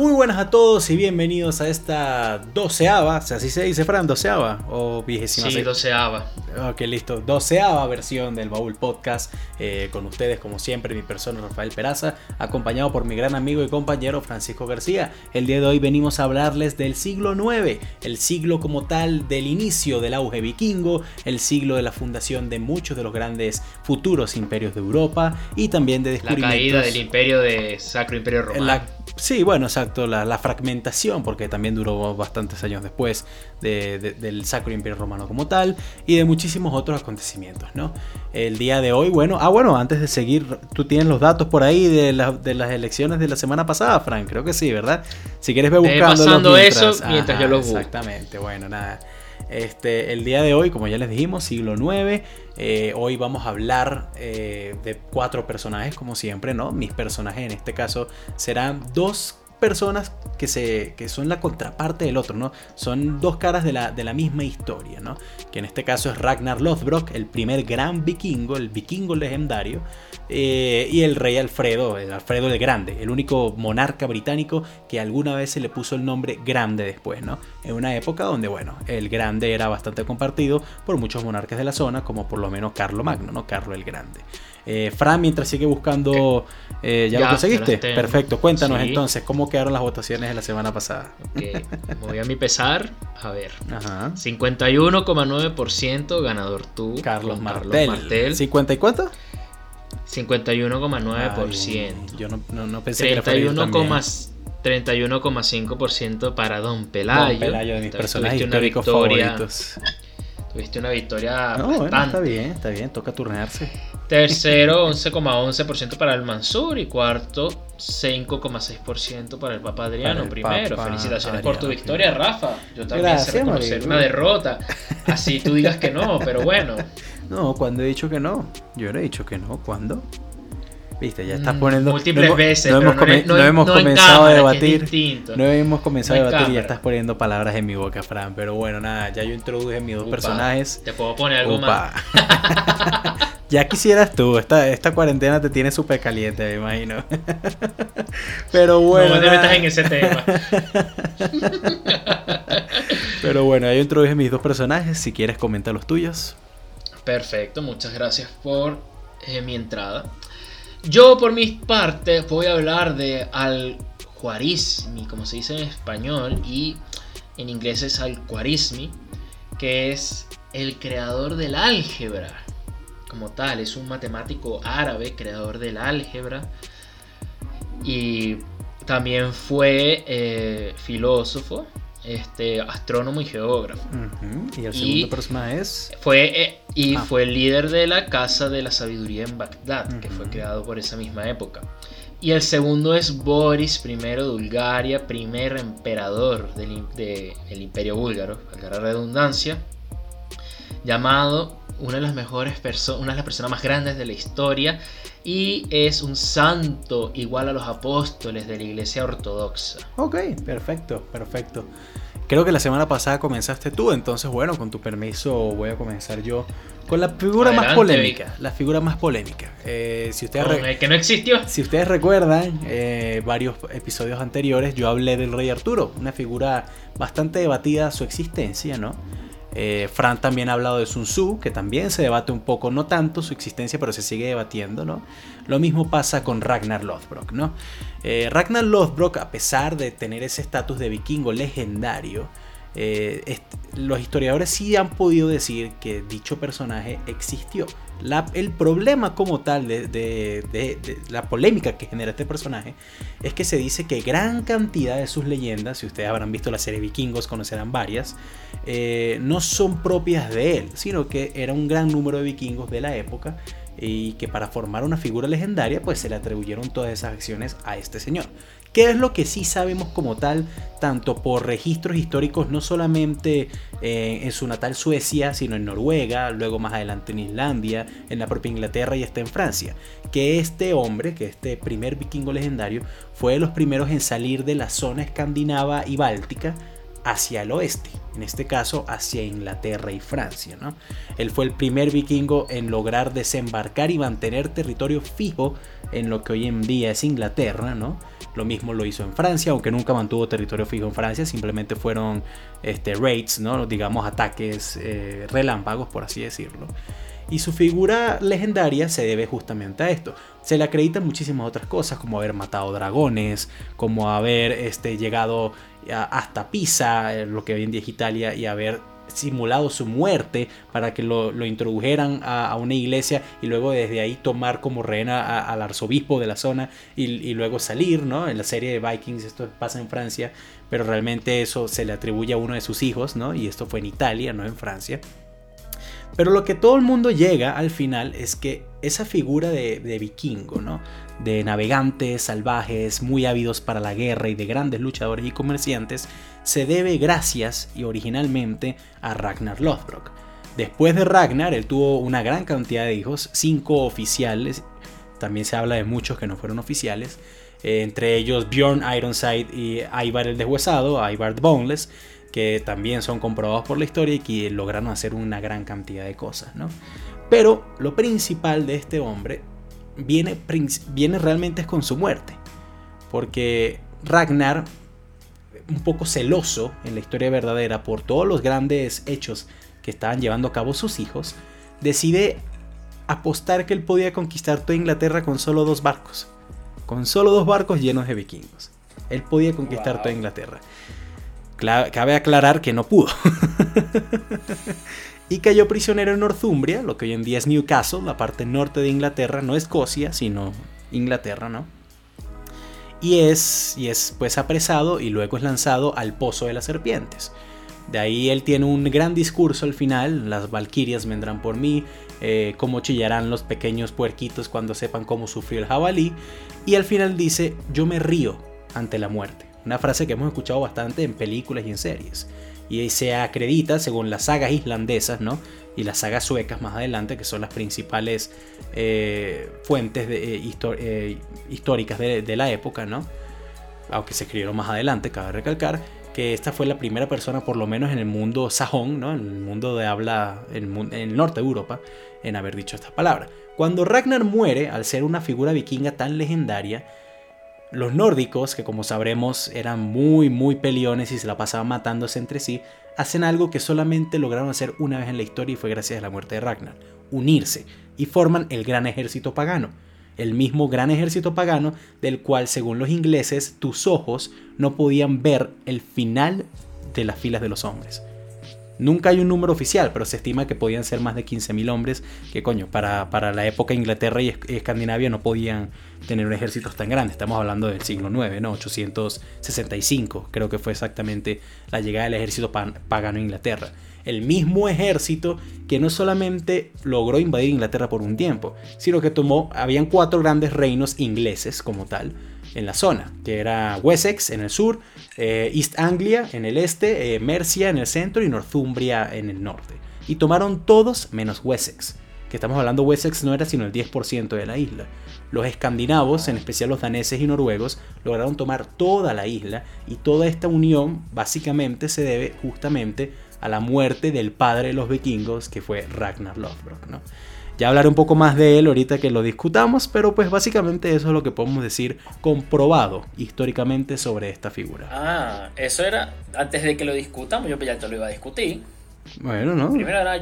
Muy buenas a todos y bienvenidos a esta doceava, o sea, así se dice, Fran, doceava o vigésima. Sí, doceava. Ok, listo. Doceava versión del Baúl Podcast. Eh, con ustedes, como siempre, mi persona Rafael Peraza, acompañado por mi gran amigo y compañero Francisco García. El día de hoy venimos a hablarles del siglo IX, el siglo como tal del inicio del auge vikingo, el siglo de la fundación de muchos de los grandes futuros imperios de Europa y también de descubrimientos. La caída del imperio de Sacro Imperio Romano. sí, bueno, exacto, la, fragmentación, porque también duró bastantes años después del Sacro Imperio Romano como tal y de muchísimos otros acontecimientos, ¿no? El día de hoy, bueno, ah, bueno, antes de seguir, tú tienes los datos por ahí de, de las elecciones de la semana pasada, Frank, creo que sí, ¿verdad? Si quieres ve buscando. pasando eso mientras yo lo busco. Exactamente, bueno, nada. Este, el día de hoy, como ya les dijimos, siglo IX. Eh, hoy vamos a hablar eh, de cuatro personajes, como siempre, ¿no? Mis personajes en este caso serán dos personas que, se, que son la contraparte del otro, ¿no? Son dos caras de la, de la misma historia, ¿no? Que en este caso es Ragnar Lothbrok, el primer gran vikingo, el vikingo legendario, eh, y el rey Alfredo, el Alfredo el Grande, el único monarca británico que alguna vez se le puso el nombre Grande después, ¿no? En una época donde, bueno, el Grande era bastante compartido por muchos monarcas de la zona, como por lo menos Carlo Magno, ¿no? Carlo el Grande. Eh, Fran, mientras sigue buscando, eh, ¿ya, lo conseguiste? Perfecto, cuéntanos entonces, ¿cómo quedaron las votaciones de la semana pasada? voy a mi pesar, a ver. 51,9% ganador tú. Carlos Martel. Martel. ¿50 y cuánto? 51,9%. Yo no, no, pensé que era 31,5% para Don Pelayo. Don Pelayo de mis personajes históricos favoritos. Tuviste una victoria no, Bueno, está bien, está bien, toca turnarse. Tercero, 11,11% para el Mansur. Y cuarto, 5,6% para el Papa Adriano. Primero, felicitaciones por tu victoria, Rafa. Yo también sé reconocer una derrota. Así tú digas que no, pero bueno. No, cuando he dicho que no. Yo no he dicho que no. ¿Cuándo? Viste, ya estás mm, poniendo. Múltiples veces. No hemos, comenzado a debatir. No hemos comenzado a debatir y ya estás poniendo palabras en mi boca, Fran. Pero bueno, nada, ya yo introduje mis dos personajes. Te puedo poner algo más. ya quisieras tú, esta, esta cuarentena te tiene súper caliente, me imagino. Pero bueno. No te metas en ese tema. Pero bueno, yo introduje mis dos personajes. Si quieres, comenta los tuyos. Perfecto, muchas gracias por eh, mi entrada. Yo por mi parte voy a hablar de al Juarismi, como se dice en español, y en inglés es al Juarismi, que es el creador del álgebra. Como tal, es un matemático árabe, creador del álgebra. Y también fue eh, filósofo, este, astrónomo y geógrafo. Y el segundo personaje es. Fue, eh, y ah. fue el líder de la Casa de la Sabiduría en Bagdad, que fue creado por esa misma época. Y el segundo es Boris I de Bulgaria, primer emperador del Imperio Búlgaro, a la redundancia, llamado una de las mejores personas, una de las personas más grandes de la historia y es un santo igual a los apóstoles de la iglesia ortodoxa. Ok, perfecto, perfecto. Creo que la semana pasada comenzaste tú, entonces bueno, con tu permiso voy a comenzar yo con la figura más polémica. La figura más polémica. Eh, si ustedes que no existió. Si ustedes recuerdan eh, varios episodios anteriores, yo hablé del rey Arturo, una figura bastante debatida su existencia, ¿no? Eh, Fran también ha hablado de Sun Tzu, que también se debate un poco, no tanto su existencia, pero se sigue debatiendo, ¿no? Lo mismo pasa con Ragnar Lothbrok, ¿no? Eh, Ragnar Lothbrok, a pesar de tener ese estatus de vikingo legendario, eh, los historiadores sí han podido decir que dicho personaje existió. el problema como tal de, la polémica que genera este personaje es que se dice que gran cantidad de sus leyendas, si ustedes habrán visto la serie Vikingos, conocerán varias, eh, no son propias de él, sino que era un gran número de vikingos de la época y que para formar una figura legendaria pues se le atribuyeron todas esas acciones a este señor. ¿Qué es lo que sí sabemos como tal, tanto por registros históricos, no solamente eh, en su natal Suecia, sino en Noruega, luego más adelante en Islandia, en la propia Inglaterra y hasta en Francia? Que este hombre, que este primer vikingo legendario, fue de los primeros en salir de la zona escandinava y báltica hacia el oeste, en este caso hacia Inglaterra y Francia. ¿no? Él fue el primer vikingo en lograr desembarcar y mantener territorio fijo en lo que hoy en día es Inglaterra. ¿no? Lo mismo lo hizo en Francia, aunque nunca mantuvo territorio fijo en Francia, simplemente fueron este, raids, ¿no? digamos ataques eh, relámpagos, por así decirlo. Y su figura legendaria se debe justamente a esto. Se le acreditan muchísimas otras cosas, como haber matado dragones, como haber este, llegado hasta Pisa, eh, lo que hoy en es Italia, y haber simulado su muerte para que lo, introdujeran a, una iglesia y luego desde ahí tomar como reina al arzobispo de la zona y, luego salir, ¿no? En la serie de Vikings esto pasa en Francia, pero realmente eso se le atribuye a uno de sus hijos, ¿no? Y esto fue en Italia, no en Francia. Pero lo que todo el mundo llega al final es que esa figura de, de, vikingo, ¿no? De navegantes salvajes, muy ávidos para la guerra y de grandes luchadores y comerciantes, se debe gracias y originalmente a Ragnar Lothbrok. Después de Ragnar, él tuvo una gran cantidad de hijos, cinco oficiales, también se habla de muchos que no fueron oficiales, eh, entre ellos Bjorn Ironside y Ivar el Deshuesado, Ivar the Boneless, que también son comprobados por la historia y que lograron hacer una gran cantidad de cosas, ¿no? Pero lo principal de este hombre viene, viene realmente con su muerte, porque Ragnar un poco celoso en la historia verdadera por todos los grandes hechos que estaban llevando a cabo sus hijos, decide apostar que él podía conquistar toda Inglaterra con solo dos barcos. Con solo dos barcos llenos de vikingos. Él podía conquistar toda Inglaterra. Cabe aclarar que no pudo. y cayó prisionero en Northumbria, lo que hoy en día es Newcastle, la parte norte de Inglaterra, no Escocia, sino Inglaterra, ¿no? y es, y es pues apresado y luego es lanzado al pozo de las serpientes. De ahí él tiene un gran discurso al final, las valquirias vendrán por mí, eh, cómo chillarán los pequeños puerquitos cuando sepan cómo sufrió el jabalí, y al final dice, yo me río ante la muerte. Una frase que hemos escuchado bastante en películas y en series. Y se acredita, según las sagas islandesas, ¿no? y las sagas suecas más adelante, que son las principales eh, fuentes eh, eh, históricas de, la época, ¿no? aunque se escribieron más adelante, cabe recalcar que esta fue la primera persona, por lo menos en el mundo sajón, ¿no? en el mundo de habla, en, el norte de Europa, en haber dicho estas palabras. Cuando Ragnar muere, al ser una figura vikinga tan legendaria, los nórdicos, que como sabremos eran muy muy peliones y se la pasaban matándose entre sí, hacen algo que solamente lograron hacer una vez en la historia y fue gracias a la muerte de Ragnar, unirse y forman el gran ejército pagano. El mismo gran ejército pagano del cual, según los ingleses, tus ojos no podían ver el final de las filas de los hombres. Nunca hay un número oficial, pero se estima que podían ser más de 15.000 hombres, que coño, para, para la época Inglaterra y Escandinavia no podían tener un ejército tan grande. Estamos hablando del siglo IX, ¿no? 865, creo que fue exactamente la llegada del ejército pagano a Inglaterra. El mismo ejército que no solamente logró invadir Inglaterra por un tiempo, sino que tomó, habían cuatro grandes reinos ingleses como tal, en la zona, que era Wessex en el sur, eh, East Anglia en el este, eh, Mercia en el centro y Northumbria en el norte. Y tomaron todos menos Wessex, que estamos hablando Wessex no era sino el 10% de la isla. Los escandinavos, en especial los daneses y noruegos, lograron tomar toda la isla y toda esta unión básicamente se debe justamente a la muerte del padre de los vikingos que fue Ragnar Lothbrok. ¿no? Ya hablaré un poco más de él ahorita que lo discutamos, pero pues básicamente eso es lo que podemos decir comprobado históricamente sobre esta figura. Ah, eso era antes de que lo discutamos, yo ya te lo iba a discutir. Bueno, ¿no? Primero era,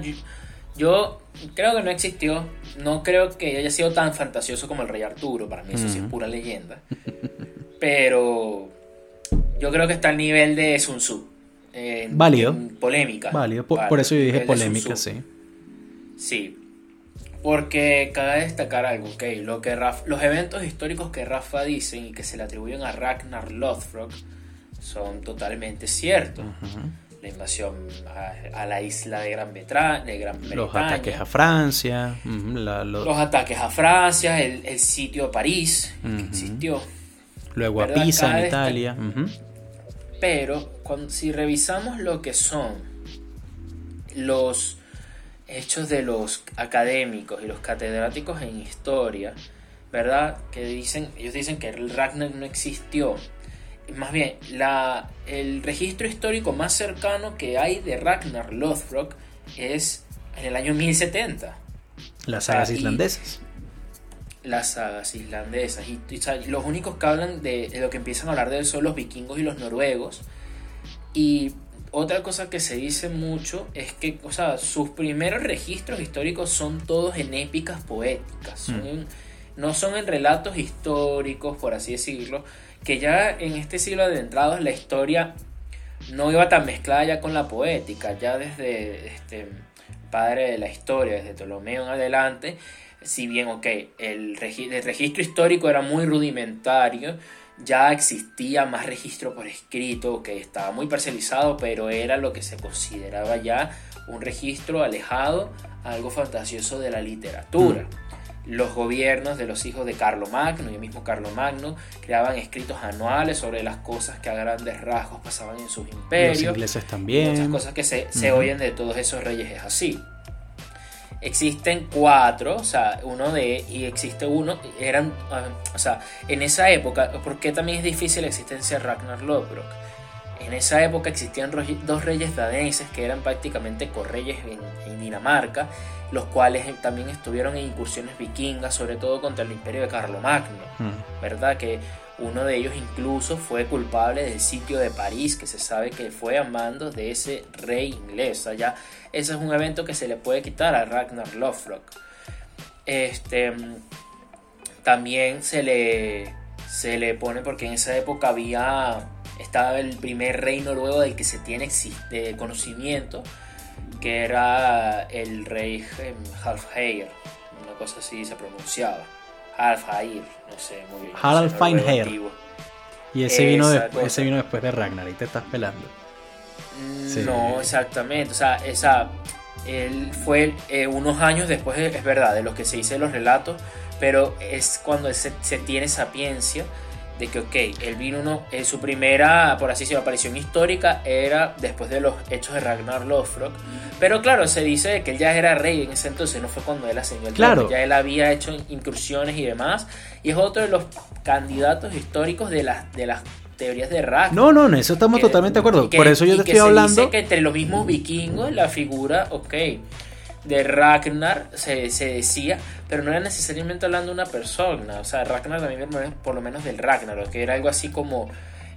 yo, creo que no existió, no creo que haya sido tan fantasioso como el rey Arturo, para mí eso sí es pura leyenda. Pero yo creo que está al nivel de Sun Tzu. Válido. polémica. Válido, por, eso yo dije polémica, sí. Sí, porque cabe destacar algo, ok, lo que los eventos históricos que Rafa dicen y que se le atribuyen a Ragnar Lothbrok son totalmente ciertos. La invasión a, la isla de Gran, Bretaña, de Gran Bretaña. Los ataques a Francia. los... ataques a Francia, el, sitio de París, que existió. Luego a Pisa en Italia. Pero cuando, si revisamos lo que son los hechos de los académicos y los catedráticos en historia, ¿verdad? Que dicen, ellos dicen que el Ragnar no existió. más bien, la, el registro histórico más cercano que hay de Ragnar Lothbrok es en el año 1070. Las sagas islandesas. Las sagas islandesas. Y, los únicos que hablan de, de, lo que empiezan a hablar de él son los vikingos y los noruegos. Y otra cosa que se dice mucho es que, o sea, sus primeros registros históricos son todos en épicas poéticas. Mm. no son en relatos históricos, por así decirlo, que ya en este siglo adentrado la historia no iba tan mezclada ya con la poética, ya desde este padre de la historia, desde Ptolomeo en adelante, si bien, ok, el, el registro histórico era muy rudimentario, ya existía más registro por escrito que estaba muy parcializado, pero era lo que se consideraba ya un registro alejado, algo fantasioso de la literatura. Mm. Los gobiernos de los hijos de Carlomagno y el mismo Carlomagno creaban escritos anuales sobre las cosas que a grandes rasgos pasaban en sus imperios. Los ingleses también. Muchas cosas que se, se oyen de todos esos reyes es así existen cuatro, o sea, uno de, y existe uno, eran, ah, o sea, en esa época, porque también es difícil la existencia de Ragnar Lodbrok? En esa época existían dos reyes daneses que eran prácticamente correyes en, Dinamarca, los cuales también estuvieron en incursiones vikingas, sobre todo contra el imperio de Carlomagno, mm. ¿verdad? Que uno de ellos incluso fue culpable del sitio de París, que se sabe que fue a mando de ese rey inglés. O ese es un evento que se le puede quitar a Ragnar Lothbrok. Este, también se le, se le pone porque en esa época había estaba el primer rey noruego del que se tiene conocimiento, que era el rey Halfheir, una cosa así se pronunciaba. Alfair, no sé muy bien. Harald Feinheer. Y ese vino, después, ese vino después de Ragnar y te estás pelando. Mm, no, exactamente. O sea, esa, él fue eh, unos años después, es verdad, de los que se dice los relatos, pero es cuando se, se tiene sapiencia de que, ok, él vino uno, en su primera, por así decirlo, aparición histórica era después de los hechos de Ragnar Lothbrok. Pero claro, se dice que él ya era rey en ese entonces, no fue cuando él ascendió el claro. ya él había hecho incursiones y demás. Y es otro de los candidatos históricos de las, de las teorías de Ragnar. No, no, en eso estamos totalmente de acuerdo. por eso yo te estoy hablando. Dice que entre los mismos vikingos la figura, ok de Ragnar se, se, decía, pero no era necesariamente hablando de una persona, o sea, Ragnar también por lo menos del Ragnar, que era algo así como,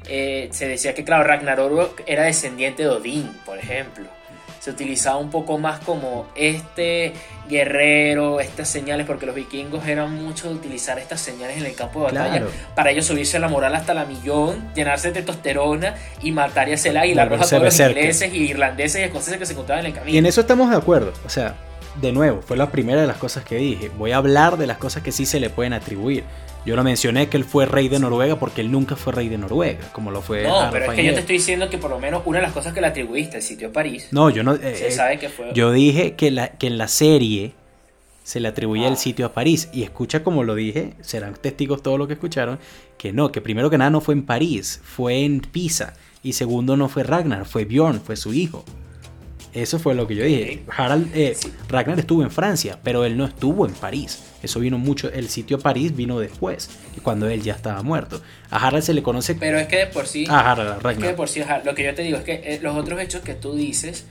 eh, se decía que claro, Ragnar era descendiente de Odín, por ejemplo se utilizaba un poco más como este guerrero, estas señales, porque los vikingos eran mucho de utilizar estas señales en el campo de batalla para ellos subirse la moral hasta la millón, llenarse de testosterona y matar y hacer la águila roja a todos los ingleses y irlandeses y escoceses que se encontraban en el camino. Y en eso estamos de acuerdo, o sea, de nuevo, fue la primera de las cosas que dije. Voy a hablar de las cosas que sí se le pueden atribuir. Yo no mencioné que él fue rey de Noruega porque él nunca fue rey de Noruega, como lo fue. No, pero es que yo te estoy diciendo que por lo menos una de las cosas que le atribuiste, el sitio de París. No, yo no. se eh, sabe que fue. Yo dije que, la, que en la serie se le atribuía el ah. sitio a París. Y escucha como lo dije, serán testigos todos los que escucharon, que no, que primero que nada no fue en París, fue en Pisa. Y segundo no fue Ragnar, fue Bjorn, fue su hijo. Eso fue lo que yo dije. Harald, eh, Ragnar estuvo en Francia, pero él no estuvo en París. Eso vino mucho, el sitio París vino después, cuando él ya estaba muerto. A Harald se le conoce... Pero es que de por sí... A Harald, Ragnar. Es que de por sí, lo que yo te digo es que eh, los otros hechos que tú dices,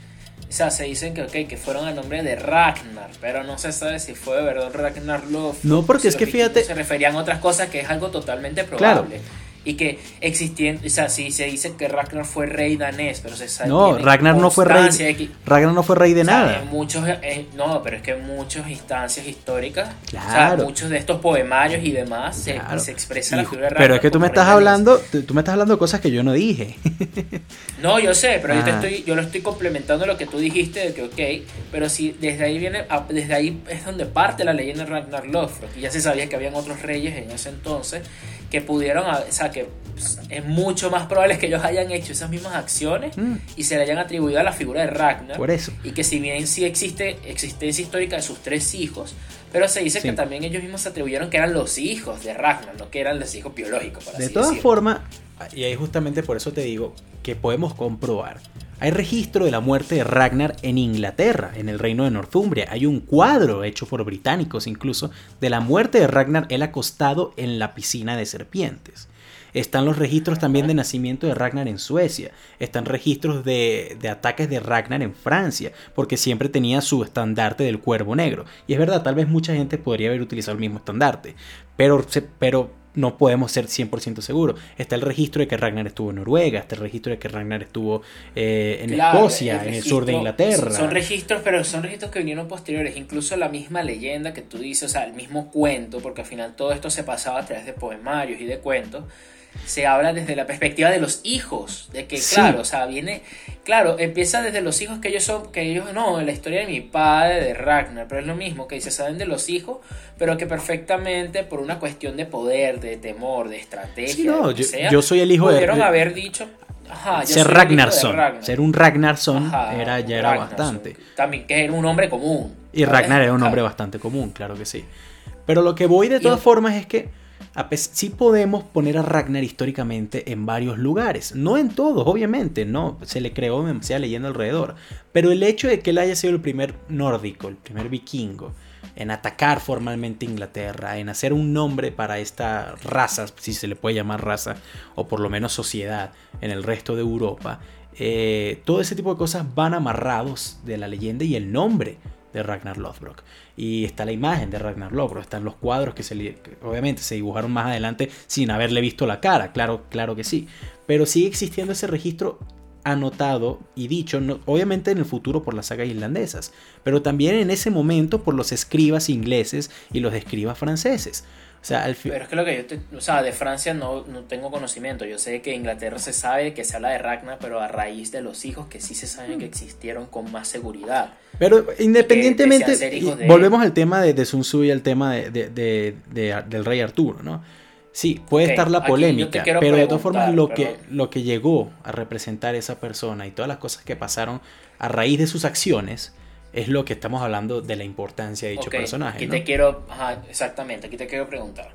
o sea, se dicen que, okay, que fueron a nombre de Ragnar, pero no se sabe si fue de verdad Ragnar Loth. No, porque es que fíjate... Se referían a otras cosas que es algo totalmente probable. Claro y que existían, o sea, sí se dice que Ragnar fue rey danés, pero se sabe No, Ragnar no fue rey. Ragnar no fue rey de nada. muchos eh, no, pero es que en muchas instancias históricas, claro. o sea, muchos de estos poemarios y demás se, se, expresa la figura de Ragnar. Pero es que tú me estás hablando, tú, me estás hablando de cosas que yo no dije. no, yo sé, pero yo te estoy yo lo estoy complementando lo que tú dijiste de que ok, pero si desde ahí viene desde ahí es donde parte la leyenda de Ragnar Lothbrok, y ya se sabía que habían otros reyes en ese entonces que pudieron, o sea, que es mucho más probable que ellos hayan hecho esas mismas acciones mm. y se le hayan atribuido a la figura de Ragnar. Por eso. Y que si bien sí existe existencia histórica de sus tres hijos, pero se dice que también ellos mismos se atribuyeron que eran los hijos de Ragnar, no que eran los hijos biológicos. de todas formas, y ahí justamente por eso te digo que podemos comprobar hay registro de la muerte de Ragnar en Inglaterra, en el reino de Northumbria. Hay un cuadro hecho por británicos incluso de la muerte de Ragnar él acostado en la piscina de serpientes. Están los registros también de nacimiento de Ragnar en Suecia. Están registros de, de ataques de Ragnar en Francia, porque siempre tenía su estandarte del cuervo negro. Y es verdad, tal vez mucha gente podría haber utilizado el mismo estandarte, pero, pero no podemos ser 100% seguros. Está el registro de que Ragnar estuvo en Noruega, está el registro de que Ragnar estuvo eh, en Escocia, en el sur de Inglaterra. Son registros, pero son registros que vinieron posteriores. Incluso la misma leyenda que tú dices, o sea, el mismo cuento, porque al final todo esto se pasaba a través de poemarios y de cuentos se habla desde la perspectiva de los hijos, de que claro, o sea, viene, claro, empieza desde los hijos que ellos son, que ellos no, la historia de mi padre, de Ragnar, pero es lo mismo, que se saben de los hijos, pero que perfectamente por una cuestión de poder, de temor, de estrategia, no, yo, soy el hijo pudieron de... haber dicho, ser Ragnarson, ser un Ragnarson era, ya era bastante. También que era un hombre común. Y Ragnar era un hombre bastante común, claro que sí. Pero lo que voy de todas formas es que sí podemos poner a Ragnar históricamente en varios lugares. No en todos, obviamente, no. Se le creó demasiada leyenda alrededor. Pero el hecho de que él haya sido el primer nórdico, el primer vikingo, en atacar formalmente Inglaterra, en hacer un nombre para esta raza, si se le puede llamar raza, o por lo menos sociedad, en el resto de Europa, eh, todo ese tipo de cosas van amarrados de la leyenda y el nombre de Ragnar Lothbrok. Y está la imagen de Ragnar Lothbrok, están los cuadros que, obviamente se dibujaron más adelante sin haberle visto la cara, claro, claro que sí. Pero sigue existiendo ese registro anotado y dicho, obviamente en el futuro por las sagas islandesas, pero también en ese momento por los escribas ingleses y los escribas franceses. O sea, al Pero es que lo que yo te, o sea, de Francia no, no tengo conocimiento. Yo sé que Inglaterra se sabe que se habla de Ragnar, pero a raíz de los hijos que sí se saben que existieron con más seguridad. Pero independientemente, volvemos al tema de, de, Sun Tzu y al tema de, de, del rey Arturo, ¿no? Sí, puede estar la polémica, pero de todas formas lo que, lo que llegó a representar esa persona y todas las cosas que pasaron a raíz de sus acciones es lo que estamos hablando de la importancia de dicho personaje. Aquí te quiero, exactamente, aquí te quiero preguntar.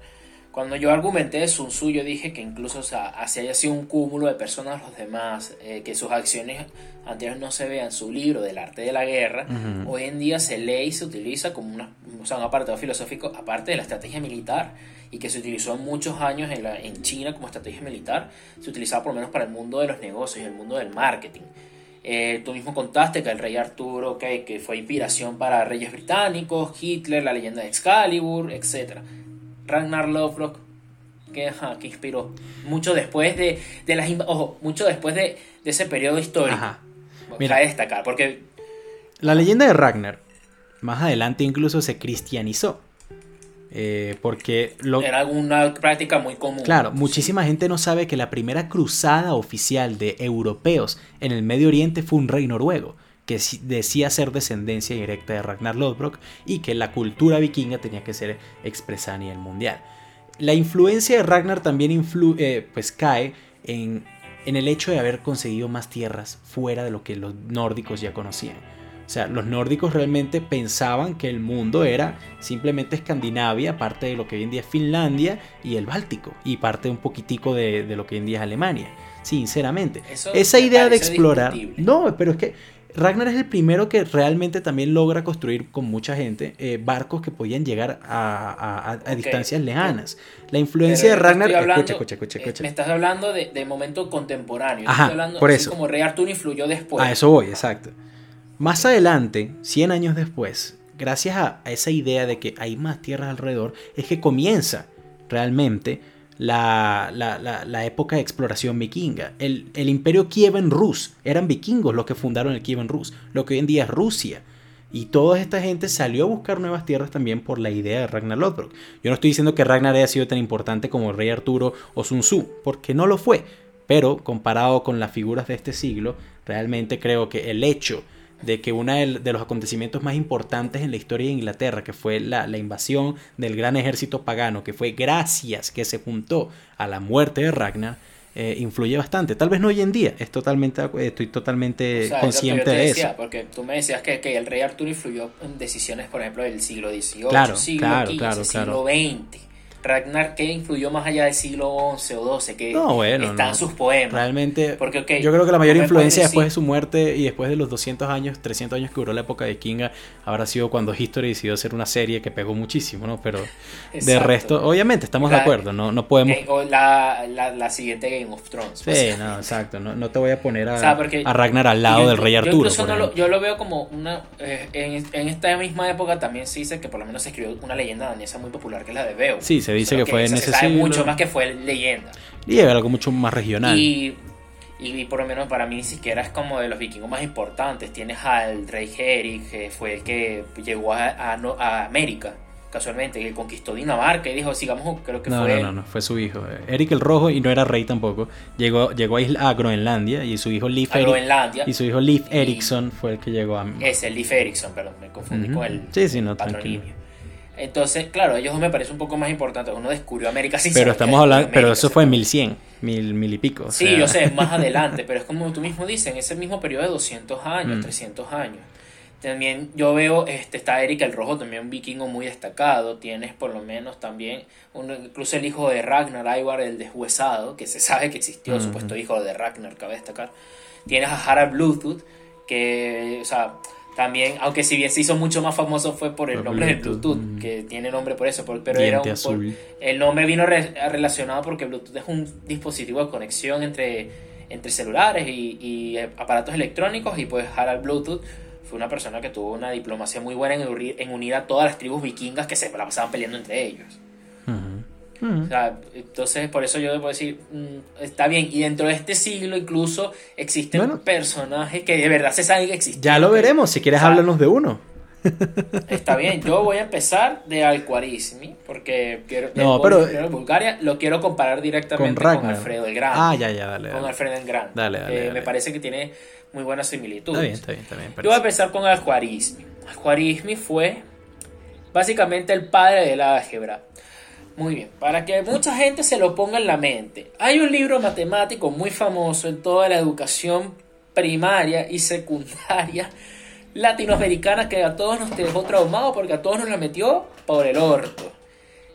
Cuando yo argumenté de Sun Tzu, yo dije que incluso o sea, así haya sido un cúmulo de personas los demás, eh, que sus acciones anteriores no se vean, su libro del arte de la guerra, hoy en día se lee y se utiliza como una, o sea, un apartado filosófico aparte de la estrategia militar y que se utilizó en muchos años en, la, en China como estrategia militar, se utilizaba por lo menos para el mundo de los negocios y el mundo del marketing. Eh, tú mismo contaste que el rey Arturo, que fue inspiración para reyes británicos, Hitler, la leyenda de Excalibur, etc. Ragnar Lothbrok, que, que inspiró mucho después de, de las ojo, mucho después de, de ese periodo histórico. Ajá. Mira, destacar, porque la leyenda de Ragnar más adelante incluso se cristianizó. Eh, porque lo... Era una práctica muy común. Claro, muchísima gente no sabe que la primera cruzada oficial de europeos en el Medio Oriente fue un rey noruego, que decía ser descendencia directa de Ragnar Lodbrok y que la cultura vikinga tenía que ser expresada a nivel mundial. La influencia de Ragnar también eh, pues cae en, en el hecho de haber conseguido más tierras fuera de lo que los nórdicos ya conocían. O sea, los nórdicos realmente pensaban que el mundo era simplemente Escandinavia, parte de lo que hoy en día es Finlandia y el Báltico, y parte un poquitico de, lo que hoy en día es Alemania. Sinceramente. Esa idea de explorar... No, pero es que Ragnar es el primero que realmente también logra construir con mucha gente eh, barcos que podían llegar a, distancias lejanas. La influencia de Ragnar. escucha, escucha, escucha, escucha, Me estás hablando de, momento contemporáneo. Ajá, hablando, por eso. como Rey Arturo influyó después. A eso voy, exacto. Más adelante, 100 años después, gracias a, esa idea de que hay más tierras alrededor, es que comienza realmente la, época de exploración vikinga. El, imperio Kievan Rus, eran vikingos los que fundaron el Kievan Rus, lo que hoy en día es Rusia. Y toda esta gente salió a buscar nuevas tierras también por la idea de Ragnar Lothbrok. Yo no estoy diciendo que Ragnar haya sido tan importante como el rey Arturo o Sun Tzu, porque no lo fue. Pero comparado con las figuras de este siglo, realmente creo que el hecho de que uno de los acontecimientos más importantes en la historia de Inglaterra, que fue la, invasión del gran ejército pagano, que fue gracias que se juntó a la muerte de Ragnar, eh, influye bastante. Tal vez no hoy en día, es totalmente, estoy totalmente consciente de eso. Porque tú me decías que, el rey Arturo influyó en decisiones, por ejemplo, del siglo XVIII, claro, siglo claro, claro, siglo XX. Ragnar, ¿qué influyó más allá del siglo XI o XII? Que No, bueno, están no. sus poemas. Realmente, Porque, ok, yo creo que la mayor influencia después de decir- su muerte y después de los 200 años, 300 años que duró la época de Kinga, habrá sido cuando History decidió hacer una serie que pegó muchísimo, ¿no? Pero de Exacto. resto, obviamente, estamos de La- acuerdo, no, no podemos... O la, la, la siguiente Game of Thrones. Sí, no, exacto, no, no te voy a poner a, O sea, a Ragnar al lado yo del rey yo Arturo. por no lo, yo lo veo como una. eh, en, en esta misma época también se dice que por lo menos se escribió una leyenda danesa muy popular que es la de Beowulf. Sí, se dice Solo que fue en se ese sabe siglo. mucho más que fue leyenda. Y es algo mucho más regional. Y, y por lo menos para mí ni siquiera es como de los vikingos más importantes. Tienes al rey Eric, que fue el que llegó a, a, a América, casualmente, que conquistó Dinamarca y dijo, sigamos, creo que No, fue... no, no, no, fue su hijo. Eric el Rojo y no era rey tampoco. Llegó, llegó a, Isla- a Groenlandia y su hijo Leif Groenlandia. y su hijo Leif Y- Erikson fue el que llegó a Es el Leif Erikson, perdón, me confundí Ujú. con el Sí, sí, no. Entonces, claro, ellos me parece un poco más importante. Uno descubrió América sin Pero estamos hablando, pero eso fue en fue. 1100, mil, mil y pico. o Sí, sea, yo sé, más adelante, pero es como tú mismo dices, en ese mismo periodo de 200 años, Mm. 300 años. También yo veo, este, está Eric el Rojo, también un vikingo muy destacado. Tienes por lo menos también, uno, incluso el hijo de Ragnar, Ivar el deshuesado, que se sabe que existió, Ujú. supuesto hijo de Ragnar, cabe destacar. Tienes a Harald Bluetooth, que, o sea, también, aunque si bien se hizo mucho más famoso fue por el nombre de Bluetooth, mm. que tiene nombre por eso, por- pero era un, por- el nombre vino re- relacionado porque Bluetooth es un dispositivo de conexión entre, entre celulares y, y, eh, aparatos electrónicos y pues Harald Bluetooth fue una persona que tuvo una diplomacia muy buena en unir, en unir a todas las tribus vikingas que se la pasaban peleando entre ellos. O sea, entonces por eso yo debo decir, mm, está bien, y dentro de este siglo incluso existen Bueno. personajes que de verdad se saben que existen. Ya lo veremos, si quieres o sea, háblanos de uno. Está bien, yo voy a empezar de Al-Khwarizmi, porque quiero, No, pero- Bulgaria lo quiero comparar directamente Con con. Alfredo el Grande. Ah, ya, ya, dale. con dale. Alfredo el Grande. Dale, dale, Eh, dale. Me parece que tiene muy buenas similitudes. Está bien, está bien, está bien. Yo voy a empezar con Al-Khwarizmi. Al-Khwarizmi fue básicamente el padre de la álgebra. Muy bien, para que mucha gente se lo ponga en la mente. Hay un libro matemático muy famoso en toda la educación primaria y secundaria latinoamericana que a todos nos dejó traumados porque a todos nos la metió por el orto.